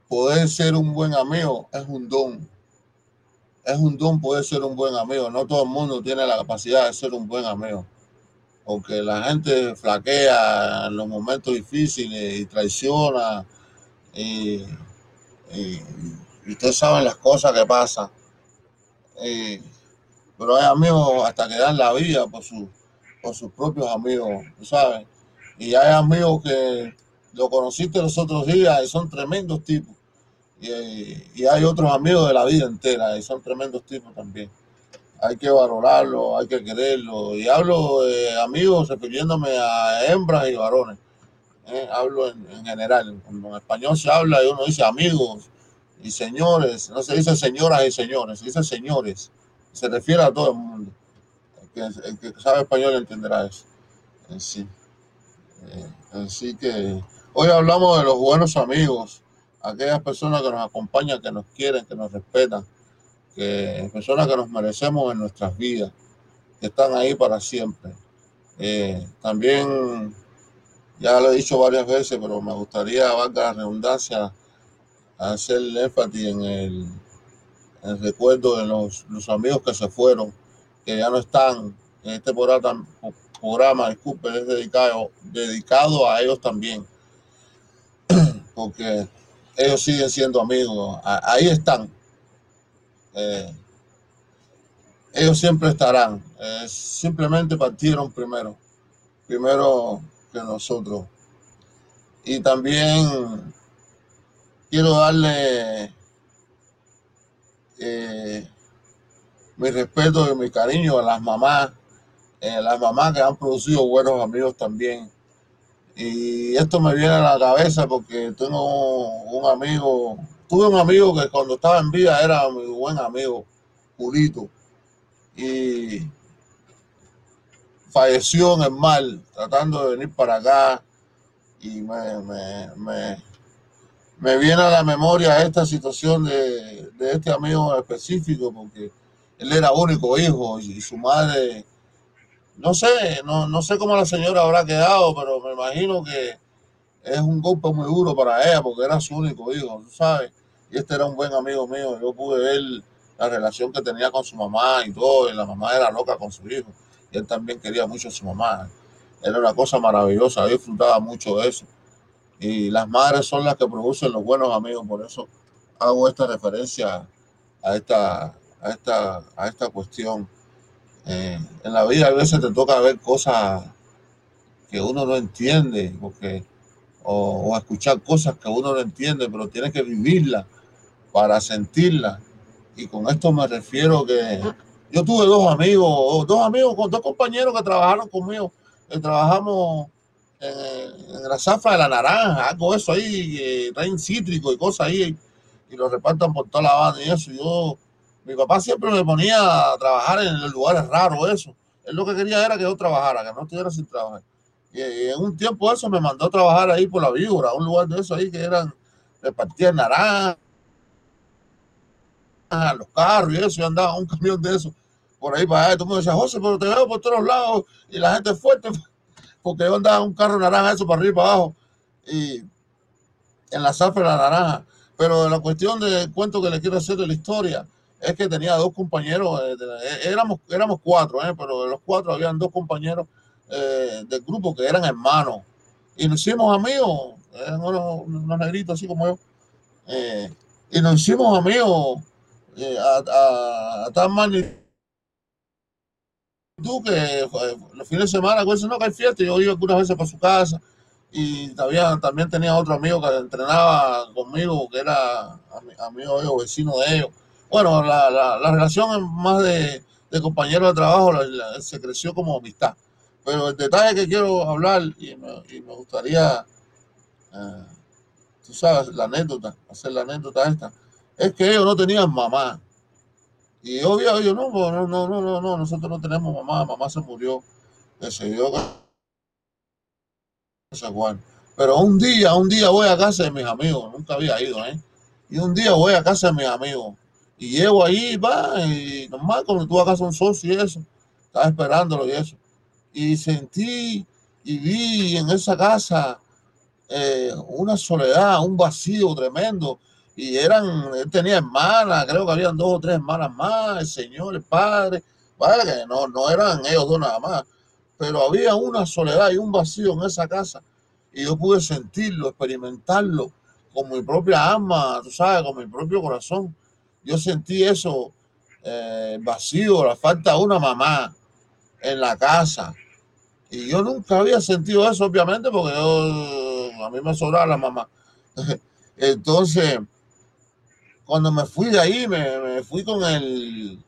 poder ser un buen amigo es un don. Es un don poder ser un buen amigo. No todo el mundo tiene la capacidad de ser un buen amigo. Porque la gente flaquea en los momentos difíciles y traiciona. Y, ustedes saben las cosas que pasan pero hay amigos hasta que dan la vida por, por sus propios amigos, ¿sabes? Y hay amigos que lo conociste los otros días y son tremendos tipos. Y, hay otros amigos de la vida entera y son tremendos tipos también. Hay que valorarlo, hay que quererlo. Y hablo de amigos refiriéndome a hembras y varones. ¿eh? Hablo en, en, general. Cuando en español se habla y uno dice amigos y señores, no se dice señoras y señores, se dice señores se refiere a todo el mundo. El que, sabe español entenderá eso. Sí. Eh, así que hoy hablamos de los buenos amigos, aquellas personas que nos acompañan, que nos quieren, que nos respetan, que personas que nos merecemos en nuestras vidas, que están ahí para siempre. Eh, también, ya lo he dicho varias veces, pero me gustaría, valga la redundancia, hacer énfasis en el en recuerdo de los, los, amigos que se fueron, que ya no están en este programa, programa disculpe, es dedicado, dedicado a ellos también, porque ellos siguen siendo amigos, ahí están. Eh, ellos siempre estarán, eh, simplemente partieron primero, primero que nosotros. Y también quiero darle eh, mi respeto y mi cariño a las mamás, las mamás que han producido buenos amigos también. Y esto me viene a la cabeza porque tengo un amigo, tuve un amigo que cuando estaba en vida era mi buen amigo, Julito, y falleció en el mal, tratando de venir para acá, y me, me me viene a la memoria esta situación de, este amigo específico, porque él era único hijo y, su madre, no sé, no, no sé cómo la señora habrá quedado, pero me imagino que es un golpe muy duro para ella, porque era su único hijo, ¿sabes? Y este era un buen amigo mío. Yo pude ver la relación que tenía con su mamá y todo. Y la mamá era loca con su hijo. Y él también quería mucho a su mamá. Era una cosa maravillosa. Yo disfrutaba mucho de eso. Y las madres son las que producen los buenos amigos. Por eso hago esta referencia a esta, a esta, a esta cuestión. Eh, en la vida a veces te toca ver cosas que uno no entiende, porque, o, o escuchar cosas que uno no entiende, pero tienes que vivirlas para sentirlas. Y con esto me refiero que yo tuve dos amigos, dos amigos, dos compañeros que trabajaron conmigo, que trabajamos en, en la zafra de la naranja, algo eso ahí, eh, traen cítrico y cosas ahí, y lo repartan por toda la banda y eso. Yo, mi papá siempre me ponía a trabajar en lugares raros, eso. Él lo que quería era que yo trabajara, que no estuviera sin trabajar. Y, y en un tiempo eso me mandó a trabajar ahí por la víbora, un lugar de eso ahí que eran, repartían naranja, los carros y eso, y andaba un camión de eso por ahí para allá. Y todo el mundo decía, José, pero te veo por todos lados y la gente es fuerte, porque yo andaba un carro naranja, eso para arriba y para abajo, y en la zafra de la naranja. Pero la cuestión del cuento que le quiero hacer de la historia es que tenía dos compañeros, eh, eh, éramos, éramos cuatro, eh, pero de los cuatro habían dos compañeros eh, del grupo que eran hermanos. Y nos hicimos amigos, eran unos, unos negritos así como yo. eh, y nos hicimos amigos eh, a, a, a tal magnitud que eh, los fines de semana, pues no que hay fiesta, yo iba algunas veces para su casa y también, también tenía otro amigo que entrenaba conmigo, que era ami- amigo de ellos, vecino de ellos. Bueno, la, la, la relación es más de, de compañero de trabajo se creció como amistad. Pero el detalle que quiero hablar y me, gustaría, eh, tú sabes, la anécdota, hacer la anécdota esta, es que ellos no tenían mamá. Y obvio, yo no, no, no, no, no, no, nosotros no tenemos mamá, mamá se murió, que dio San Juan. Pero un día, un día voy a casa de mis amigos, nunca había ido, ¿eh? Y un día voy a casa de mis amigos y llego ahí, va, y normal, cuando tú de un socio y eso, estaba esperándolo y eso. Y sentí y vi en esa casa eh, una soledad, un vacío tremendo. Y eran, él tenía hermanas, creo que habían dos o tres hermanas más, el señor, el padre, vaya que no, no eran ellos dos nada más, pero había una soledad y un vacío en esa casa. Y yo pude sentirlo, experimentarlo con mi propia alma, tú sabes, con mi propio corazón. Yo sentí eso, eh, vacío, la falta de una mamá en la casa. Y yo nunca había sentido eso, obviamente, porque yo, a mí me sobraba la mamá. Entonces, cuando me fui de ahí, me, fui con el,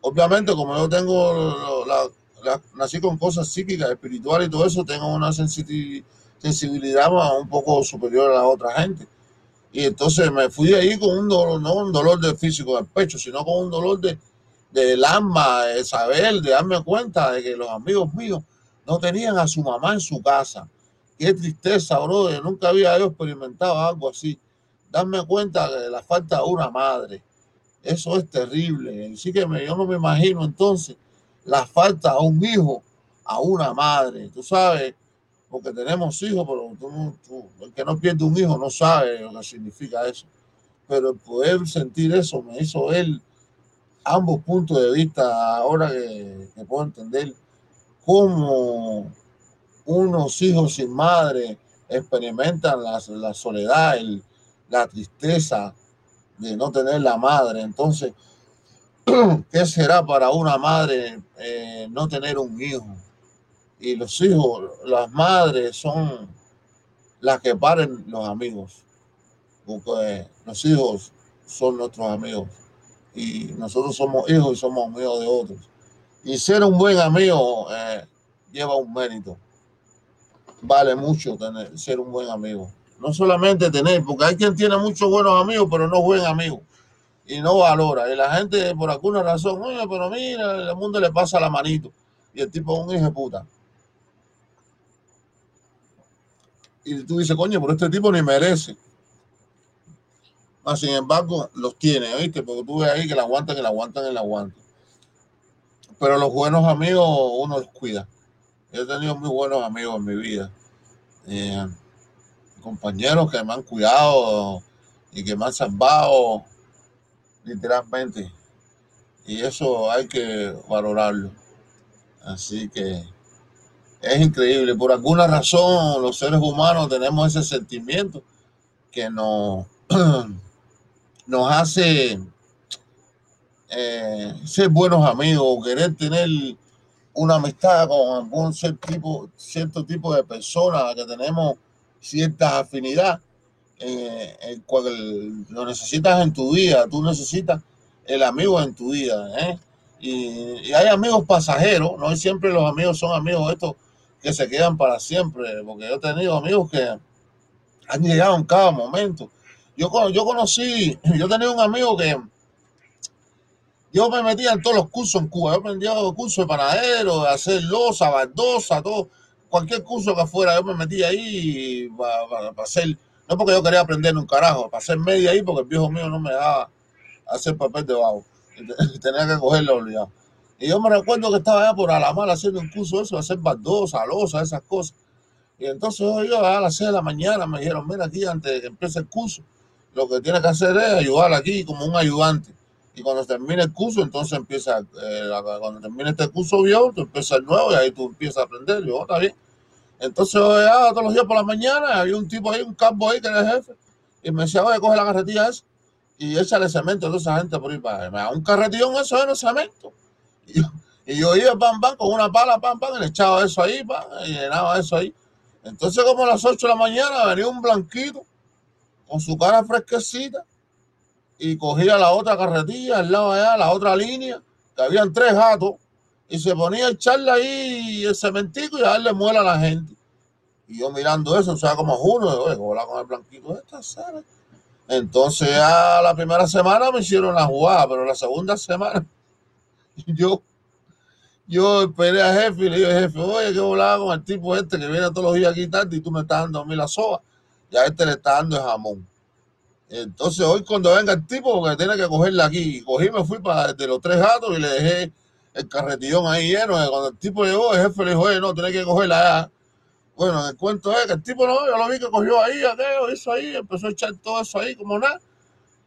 obviamente, como yo tengo, la, nací con cosas psíquicas, espirituales y todo eso, tengo una sensibilidad un poco superior a la otra gente. Y entonces me fui ahí con un dolor, no un dolor de físico del pecho, sino con un dolor de, del alma, de saber, de darme cuenta de que los amigos míos no tenían a su mamá en su casa. Qué tristeza, bro, yo nunca había yo experimentado algo así. Darme cuenta de la falta de una madre. Eso es terrible. Así que me- yo no me imagino entonces la falta de un hijo a una madre. Tú sabes, porque tenemos hijos, pero tú el que no pierde un hijo no sabe lo que significa eso. Pero el poder sentir eso me hizo ver ambos puntos de vista ahora que, puedo entender cómo unos hijos sin madre experimentan la, la soledad, el- la tristeza de no tener la madre. Entonces, ¿qué será para una madre eh, no tener un hijo? Y los hijos, las madres son las que paren los amigos, porque los hijos son nuestros amigos y nosotros somos hijos y somos amigos de otros. Y ser un buen amigo eh, lleva un mérito. Vale mucho tener, ser un buen amigo. No solamente tener, porque hay quien tiene muchos buenos amigos, pero no buen amigo y no valora. Y la gente, por alguna razón, oye, pero mira, el mundo le pasa la manito. Y el tipo es un hijo de puta. Y tú dices, coño, pero este tipo ni merece. Mas, sin embargo, los tiene, ¿oíste? Porque tú ves ahí que la aguantan, que la aguantan, que la aguantan. Pero los buenos amigos uno los cuida. Yo he tenido muy buenos amigos en mi vida. Eh, compañeros que me han cuidado y que me han salvado literalmente. Y eso hay que valorarlo. Así que es increíble. Por alguna razón los seres humanos tenemos ese sentimiento que nos, nos hace eh, ser buenos amigos, querer tener una amistad con algún cierto tipo, cierto tipo de personas que tenemos cierta afinidad, eh, el lo necesitas en tu vida, tú necesitas el amigo en tu vida. ¿eh? Y, hay amigos pasajeros, no siempre los amigos son amigos estos que se quedan para siempre, porque yo he tenido amigos que han llegado en cada momento. Yo, yo conocí, yo tenía un amigo que yo me metía en todos los cursos en Cuba. Yo aprendía cursos de panadero, de hacer losa, baldosa, todo. Cualquier curso que fuera, yo me metía ahí para, hacer. No porque yo quería aprender un carajo, para hacer media ahí, porque el viejo mío no me daba hacer papel de bajo. Tenía que cogerlo obligado. Y yo me recuerdo que estaba allá por Alamar haciendo un curso de eso, hacer baldosa, losa, esas cosas. Y entonces yo a las 6 de la mañana me dijeron, mira aquí, antes de que empiece el curso, lo que tienes que hacer es ayudar aquí como un ayudante y cuando termine el curso, entonces empieza, eh, cuando termine este curso viejo, tú empiezas el nuevo y ahí tú empiezas a aprender. Yo, oh, está bien. Entonces, ya, todos los días por la mañana, había un tipo ahí, un campo ahí que era el jefe, y me decía, oye, coge la carretilla esa y échale cemento a toda esa gente por ahí para da un carretillón eso era cemento. Y yo, iba pam, pam, con una pala, pam, pam, y le echaba eso ahí, pam, y llenaba eso ahí. Entonces, como a las 8 de la mañana, venía un blanquito con su cara fresquecita y cogía la otra carretilla al lado allá, la otra línea, que habían tres gatos, y se ponía a echarle ahí el cementico y a darle muela a la gente. Y yo mirando eso, o sea, como uno, oye, con el blanquito esta, ¿sabes? Entonces, ya la primera semana me hicieron la jugada, pero la segunda semana, yo, yo esperé a jefe y le dije, jefe, oye, ¿qué volaba con el tipo este que viene todos los días aquí tarde y tú me estás dando a mí la soga? Y a este le está dando el jamón. Entonces hoy cuando venga el tipo, porque tiene que cogerla aquí, cogí, me fui para de los tres gatos y le dejé el carretillón ahí lleno. Cuando el tipo llegó, el jefe le dijo, oye, no, tiene que cogerla. Bueno, el cuento es que el tipo no, yo lo vi que cogió ahí, aquello, eso ahí, empezó a echar todo eso ahí como nada.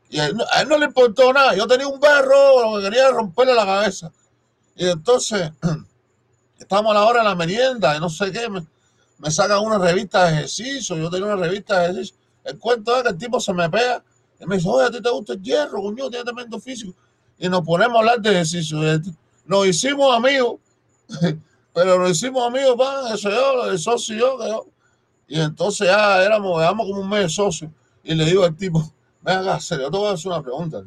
Y a él, no, le importó nada. Yo tenía un berro, lo que quería romperle la cabeza. Y entonces, estamos a la hora de la merienda y no sé qué, me, sacan una revista de ejercicio. Yo tenía una revista de ejercicio el cuento es que el tipo se me pega y me dice, oye, a ti te gusta el hierro, coño, tiene tremendo físico. Y nos ponemos a hablar de ejercicio. Nos hicimos amigos, pero nos hicimos amigos, pan, eso yo, el socio y yo, yo. Y entonces ya éramos, éramos como un mes de socio. Y le digo al tipo, venga, serio, yo te voy a hacer una pregunta.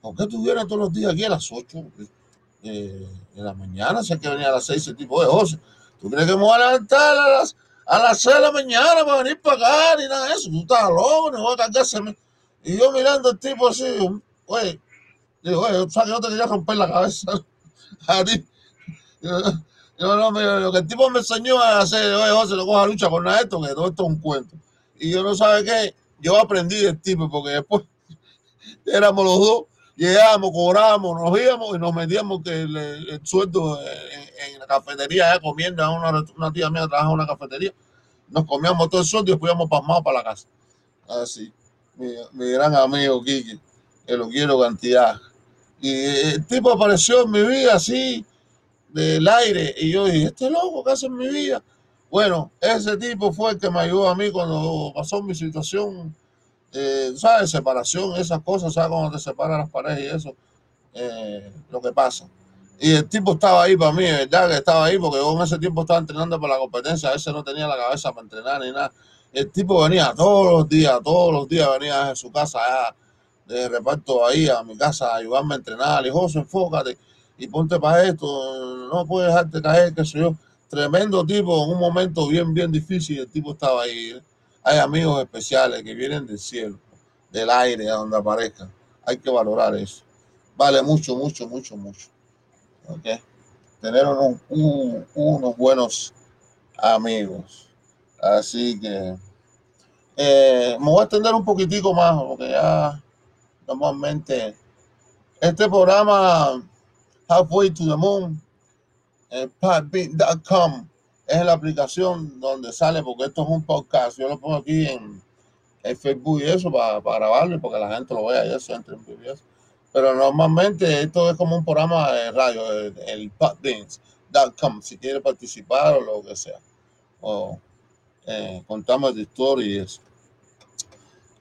¿Por qué vienes todos los días aquí a las 8 de la mañana? Sé que venía a las 6 ese tipo de José. ¿Tú crees que me voy a levantar a las a las 6 de la mañana para venir para acá, ni nada de eso. Tú estás loco, no voy a cargárseme. Y yo mirando al tipo así, güey, digo, güey, ¿sabes que no te quería romper la cabeza a ti? Yo, no, lo que el tipo me enseñó a hacer, oye, José, no coja lucha con nada de esto, que todo esto es un cuento. Y yo no sabe qué, yo aprendí del tipo, porque después éramos los dos, llegábamos, cobrábamos, nos íbamos y nos metíamos que el, sueldo en, la cafetería, comiendo, una, una tía mía trabaja en una cafetería, nos comíamos todo el sueldo y después íbamos pasmados para la casa. Así, mi, gran amigo Kiki, que lo quiero cantidad. Y el tipo apareció en mi vida así, del aire, y yo dije, este loco, ¿qué hace en mi vida? Bueno, ese tipo fue el que me ayudó a mí cuando pasó mi situación eh, ¿sabes? Separación, esas cosas, ¿sabes? Cuando te separan las parejas y eso, eh, lo que pasa. Y el tipo estaba ahí para mí, ¿verdad? Que estaba ahí porque yo en ese tiempo estaba entrenando para la competencia, a veces no tenía la cabeza para entrenar ni nada. El tipo venía todos los días, todos los días venía a su casa de reparto ahí a mi casa a ayudarme a entrenar. Y José, enfócate y ponte para esto, no puedes dejarte caer, que soy yo. Tremendo tipo, en un momento bien, bien difícil, el tipo estaba ahí. Hay amigos especiales que vienen del cielo, del aire, a donde aparezcan. Hay que valorar eso. Vale mucho, mucho, mucho, mucho. Tener unos, buenos amigos. Así que eh, me voy a extender un poquitico más, porque ya normalmente este programa Halfway to the Moon, eh, es la aplicación donde sale, porque esto es un podcast. Yo lo pongo aquí en, Facebook y eso para, para grabarlo y porque la gente lo vea y eso entre en eso. Pero normalmente esto es como un programa de radio, el, el podbeans.com, si quiere participar o lo que sea. O eh, contamos de historia y eso.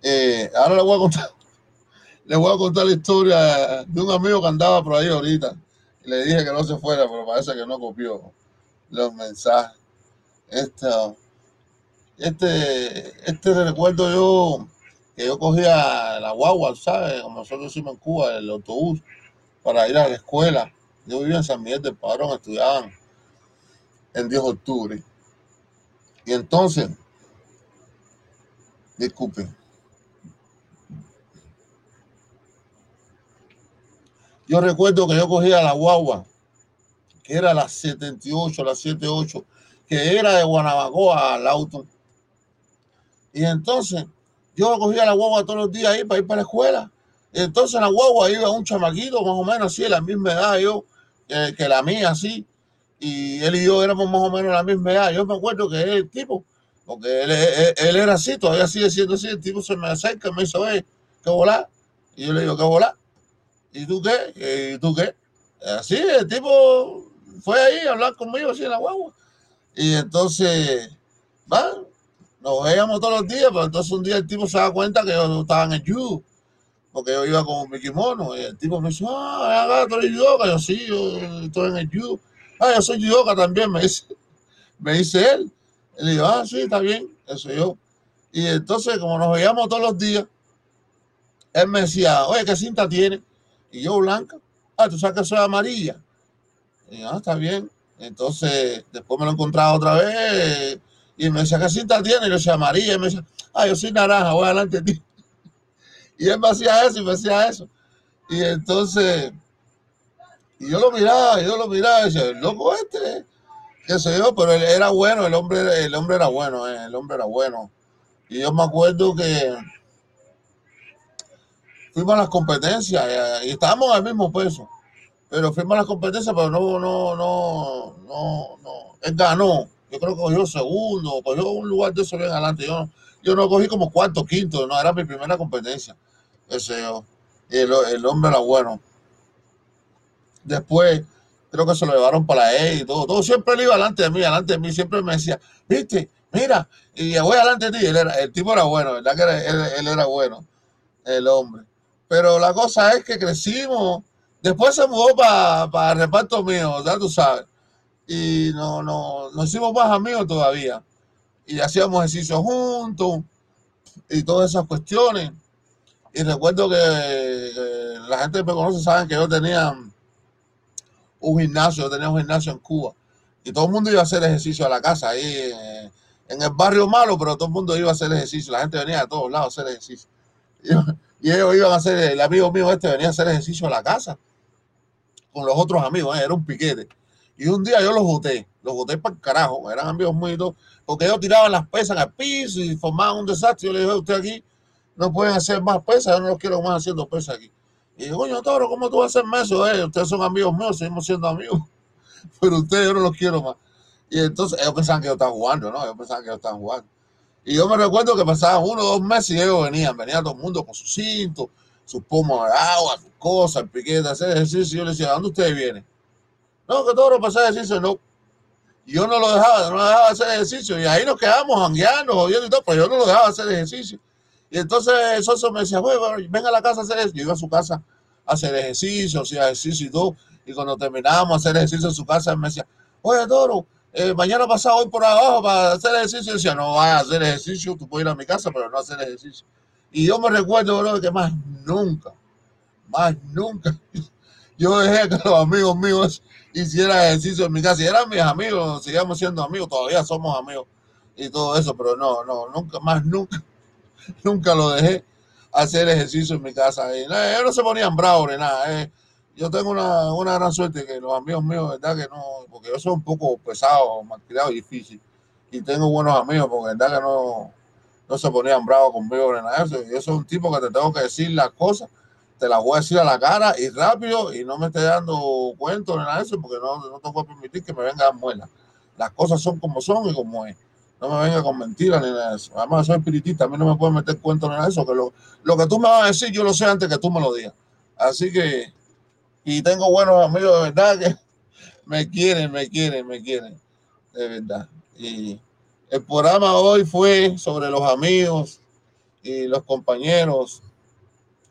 Eh, ahora le voy a contar, le voy a contar la historia de un amigo que andaba por ahí ahorita. Le dije que no se fuera, pero parece que no copió los mensajes. Este, este, este recuerdo yo que yo cogía la guagua, ¿sabes? Como nosotros decimos en Cuba, el autobús para ir a la escuela. Yo vivía en San Miguel del Padrón, estudiaban en 10 de octubre. Y entonces, disculpen, yo recuerdo que yo cogía la guagua, que era la 78, la 78, que era de Guanabacoa al auto. Y entonces, yo cogía la guagua todos los días ahí para ir para la escuela. Y entonces la guagua iba un chamaquito, más o menos así, de la misma edad yo, que la mía, así y él y yo éramos más o menos la misma edad. Yo me acuerdo que el tipo, porque él, él, era así, todavía sigue siendo así, el tipo se me acerca y me dice, oye, ¿qué volá? Y yo le digo, ¿qué volá? ¿Y tú qué? ¿Y tú qué? Así, el tipo fue ahí a hablar conmigo así en la guagua. Y entonces, va, nos veíamos todos los días, pero entonces un día el tipo se da cuenta que yo estaba en el judo, porque yo iba con mi kimono, y el tipo me dice, ah, tú eres yoga, yo sí, yo estoy en el judo. Ah, yo soy yoga también, me dice, me dice él. Y le digo, ah, sí, está bien, eso yo. Y entonces, como nos veíamos todos los días, él me decía, oye, ¿qué cinta tiene? Y yo, blanca. Ah, tú sabes que soy amarilla. Y ah, está bien. Entonces, después me lo encontraba otra vez y me decía, ¿qué cinta tiene? Y yo decía, amarilla. Y me decía, ah, yo soy naranja, voy adelante de ti. Y él me hacía eso y me hacía eso. Y entonces, y yo lo miraba, yo lo miraba y decía, loco este, qué sé yo, pero él era bueno, el hombre, el hombre era bueno, eh, el hombre era bueno. Y yo me acuerdo que fuimos las competencias y, estábamos al mismo peso. Pero fuimos a las competencias, pero no, no, no, no, no. Él ganó. Yo creo que cogió segundo, cogió un lugar de eso bien adelante. Yo, yo no cogí como cuarto, quinto, no, era mi primera competencia. Ese yo. Y el, el hombre era bueno. Después, creo que se lo llevaron para la E y todo. Todo siempre él iba delante de mí, delante de mí. Siempre me decía, viste, mira, y voy delante de ti. el tipo era bueno, ¿verdad? Que él, era bueno, el hombre. Pero la cosa es que crecimos. Después se mudó para el reparto mío, ya tú sabes. Y no, no, nos hicimos más amigos todavía. Y hacíamos ejercicio juntos y todas esas cuestiones. Y recuerdo que, la gente que me conoce saben que yo tenía un gimnasio, yo tenía un gimnasio en Cuba y todo el mundo iba a hacer ejercicio a la casa ahí en, el barrio malo, pero todo el mundo iba a hacer ejercicio, la gente venía de todos lados a hacer ejercicio. ellos iban a hacer, el amigo mío este venía a hacer ejercicio a la casa con los otros amigos, ¿eh? era un piquete. Y un día yo los boté, los boté para el carajo, eran amigos míos, porque ellos tiraban las pesas al piso y formaban un desastre. Yo le dije, usted aquí no pueden hacer más pesas, yo no los quiero más haciendo pesas aquí. Y digo, coño, Toro, ¿cómo tú vas a hacer eso? Eh? Ustedes son amigos míos, seguimos siendo amigos. Pero ustedes yo no los quiero más. Y entonces ellos pensaban que yo estaba jugando, ¿no? Ellos pensaban que yo estaba jugando. Y yo me recuerdo que pasaban uno o dos meses y ellos venían, venía todo el mundo con su cinto, sus pomos de agua, sus cosas, el piquete, hacer ejercicio. Y yo les decía, ¿dónde ustedes vienen? No, que Toro para hacer ejercicio, no. Y yo no lo dejaba, no lo dejaba hacer ejercicio. Y ahí nos quedamos jangueando, jodiendo y todo, pero yo no lo dejaba hacer ejercicio. Y entonces Soso me decía, bueno, venga a la casa a hacer eso. Yo iba a su casa a hacer ejercicio, hacía ejercicio y todo. Y cuando terminábamos de hacer ejercicio en su casa, me decía, oye, Toro, eh, mañana pasado voy por abajo para hacer ejercicio. Y decía, no vas a hacer ejercicio, tú puedes ir a mi casa, pero no hacer ejercicio. Y yo me recuerdo, bro, que más nunca, más nunca, yo dejé que los amigos míos hicieran ejercicio en mi casa. Y eran mis amigos, seguíamos siendo amigos, todavía somos amigos y todo eso, pero no, no, nunca, más nunca nunca lo dejé hacer ejercicio en mi casa. Y nada, ellos no se ponían bravos ni nada. Eh. Yo tengo una, una, gran suerte que los amigos míos, verdad que no, porque yo soy un poco pesado, malcriado y difícil. Y tengo buenos amigos, porque verdad que no, no se ponían bravos conmigo ni nada. Eso. Yo soy un tipo que te tengo que decir las cosas, te las voy a decir a la cara y rápido y no me esté dando cuentos ni nada de eso, porque no, no tengo que permitir que me vengan muelas. Las cosas son como son y como es. No me venga con mentiras ni nada de eso. Además, soy espiritista, a mí no me puede meter cuento ni nada de eso. Que lo, lo que tú me vas a decir, yo lo sé antes que tú me lo digas. Así que, y tengo buenos amigos de verdad que me quieren, me quieren, me quieren, de verdad. Y el programa hoy fue sobre los amigos y los compañeros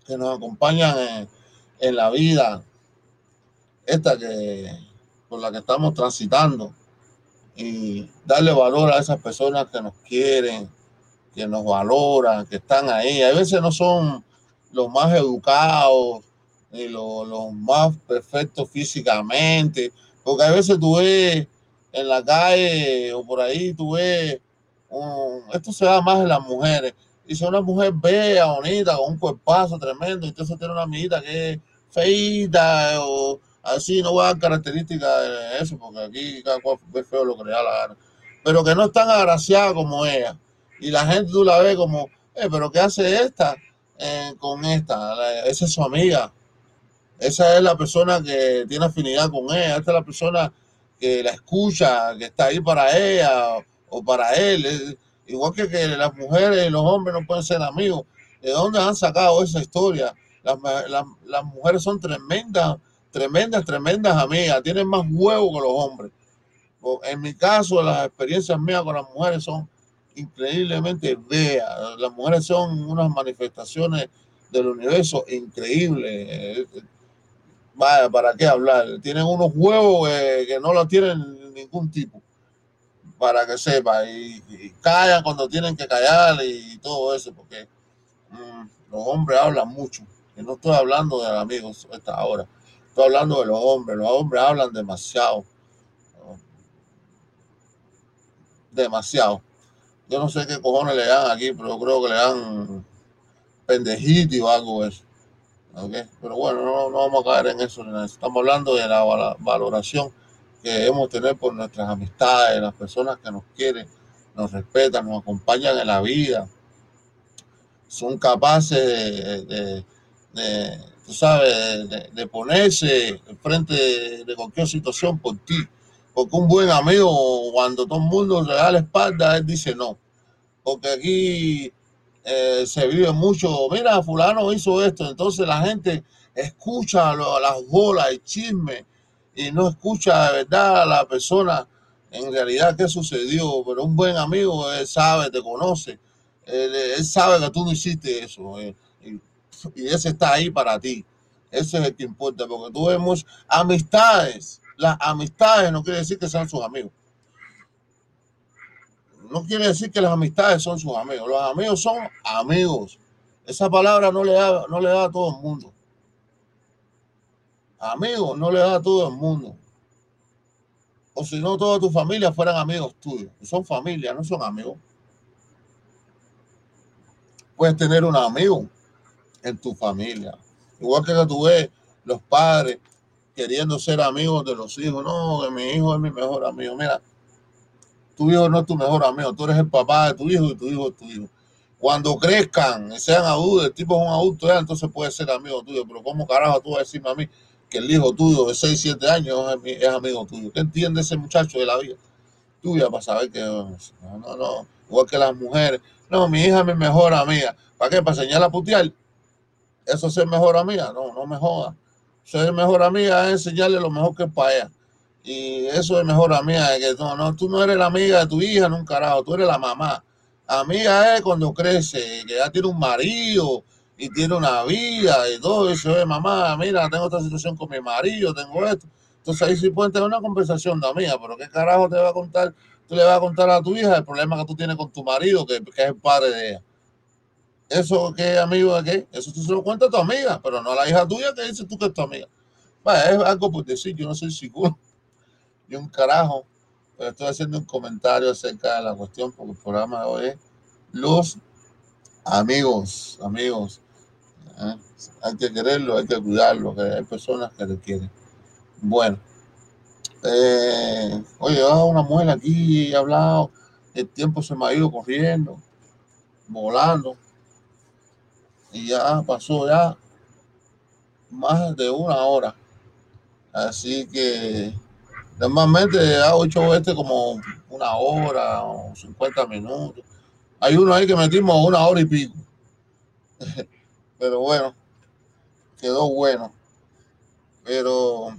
que nos acompañan en, la vida, esta que por la que estamos transitando y darle valor a esas personas que nos quieren, que nos valoran, que están ahí. A veces no son los más educados ni los, los más perfectos físicamente, porque a veces tú ves en la calle o por ahí, tú ves, um, esto se da más en las mujeres. Y si una mujer bella, bonita, con un cuerpazo tremendo, entonces tiene una amiguita que es feita o así, no voy a dar características de eso, porque aquí cada cual ve feo lo que le da la gana. Pero que no es tan agraciada como ella. Y la gente tú la ves como, eh, pero ¿qué hace esta eh, con esta? Esa es su amiga. Esa es la persona que tiene afinidad con ella. Esta es la persona que la escucha, que está ahí para ella o para él. Igual que, que las mujeres y los hombres no pueden ser amigos. ¿De dónde han sacado esa historia? Las, las, las mujeres son tremendas, tremendas, tremendas amigas. Tienen más huevo que los hombres. En mi caso, las experiencias mías con las mujeres son increíblemente bellas. Las mujeres son unas manifestaciones del universo increíbles. Eh, eh, Vaya, ¿para qué hablar? Tienen unos huevos eh, que no los tienen ningún tipo, para que sepa. Y, y callan cuando tienen que callar y todo eso, porque mm, los hombres hablan mucho. Y no estoy hablando de amigos esta hora. Estoy hablando de los hombres. Los hombres hablan demasiado. Demasiado. Yo no sé qué cojones le dan aquí, pero yo creo que le dan pendejiti o algo de eso. ¿Ok? Pero bueno, no, no vamos a caer en eso. Estamos hablando de la valoración que debemos tener por nuestras amistades, las personas que nos quieren, nos respetan, nos acompañan en la vida, son capaces de, de- de, tú sabes, de, de ponerse frente de cualquier situación por ti. Porque un buen amigo, cuando todo el mundo le da la espalda, él dice no. Porque aquí eh, se vive mucho, mira, fulano hizo esto, entonces la gente escucha las bolas, el chisme, y no escucha de verdad a la persona en realidad qué sucedió, pero un buen amigo, él sabe, te conoce, él, él sabe que tú no hiciste eso, eh, y, y ese está ahí para ti, ese es el que importa, porque tú vemos amistades, las amistades no quiere decir que sean sus amigos no quiere decir que las amistades son sus amigos. Los amigos son amigos. Esa palabra no le da, no le da a todo el mundo. Amigos no le da a todo el mundo. O si no, toda tu familia fueran amigos tuyos. Son familia, no son amigos. Puedes tener un amigo en tu familia. Igual que tú ves los padres queriendo ser amigos de los hijos. No, que mi hijo es mi mejor amigo. Mira, tu hijo no es tu mejor amigo, tú eres el papá de tu hijo y tu hijo es tu hijo. Cuando crezcan, sean adultos, el tipo es un adulto ya, entonces puede ser amigo tuyo, pero ¿cómo carajo tú vas a decirme a mí que el hijo tuyo de 6, 7 años es, ami- es amigo tuyo? ¿Qué entiende ese muchacho de la vida tuya para saber que no, no, no, igual que las mujeres? No, mi hija es mi mejor amiga. ¿Para qué? ¿Para enseñarla a putear? ¿Eso es ser mejor amiga? No, no me joda. Ser mejor amiga es enseñarle lo mejor que es para ella. Y eso es mejor amiga, que no, no, tú no eres la amiga de tu hija, no un carajo, tú eres la mamá. Amiga es cuando crece, que ya tiene un marido y tiene una vida y todo eso, es mamá, mira, tengo esta situación con mi marido, tengo esto. Entonces ahí sí pueden tener una conversación de amiga, pero ¿qué carajo te va a contar? Tú le vas a contar a tu hija el problema que tú tienes con tu marido, que, que es el padre de ella. ¿Eso qué amigo de qué? Eso tú se lo cuentas a tu amiga, pero no a la hija tuya que dices tú que es tu amiga. Vaya, es algo por decir, yo no soy psicólogo un carajo, pero estoy haciendo un comentario acerca de la cuestión porque el programa hoy es los amigos, amigos. ¿eh? Hay que quererlo, hay que cuidarlo, que hay personas que le quieren. Bueno, eh, oye, una mujer aquí y he hablado, el tiempo se me ha ido corriendo, volando, y ya pasó ya más de una hora. Así que normalmente hago el show este como una hora o 50 minutos. Hay uno ahí que metimos una hora y pico. Pero bueno, quedó bueno. Pero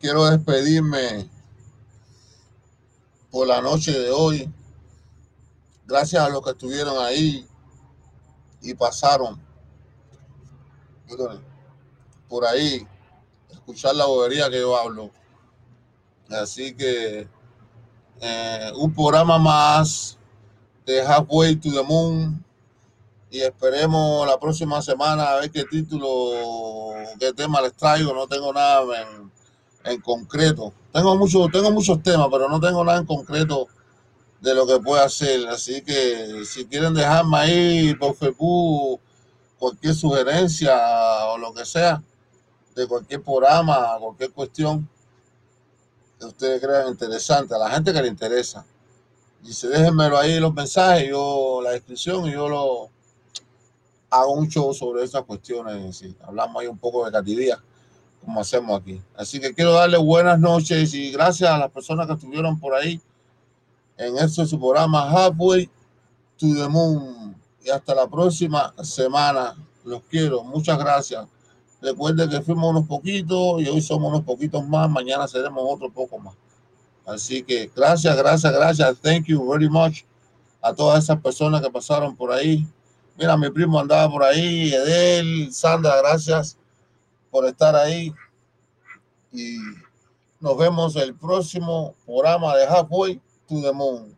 quiero despedirme por la noche de hoy. Gracias a los que estuvieron ahí y pasaron por ahí, escuchar la bobería que yo hablo. Así que eh, un programa más de Halfway to the Moon y esperemos la próxima semana a ver qué título, qué tema les traigo. No tengo nada en, en concreto. Tengo, mucho, tengo muchos temas, pero no tengo nada en concreto de lo que pueda hacer. Así que si quieren dejarme ahí por Facebook cualquier sugerencia o lo que sea, de cualquier programa, cualquier cuestión ustedes crean interesante, a la gente que le interesa. Se déjenmelo ahí los mensajes, yo la descripción y yo lo hago un show sobre esas cuestiones. Hablamos ahí un poco de cativía, como hacemos aquí. Así que quiero darle buenas noches y gracias a las personas que estuvieron por ahí en este su programa Halfway to the Moon. Y hasta la próxima semana. Los quiero. Muchas gracias. Recuerden que fuimos unos poquitos y hoy somos unos poquitos más. Mañana seremos otro poco más. Así que gracias, gracias, gracias. Thank you very much a todas esas personas que pasaron por ahí. Mira, mi primo andaba por ahí, Edel, Sandra, gracias por estar ahí. Y nos vemos el próximo programa de Halfway to the Moon.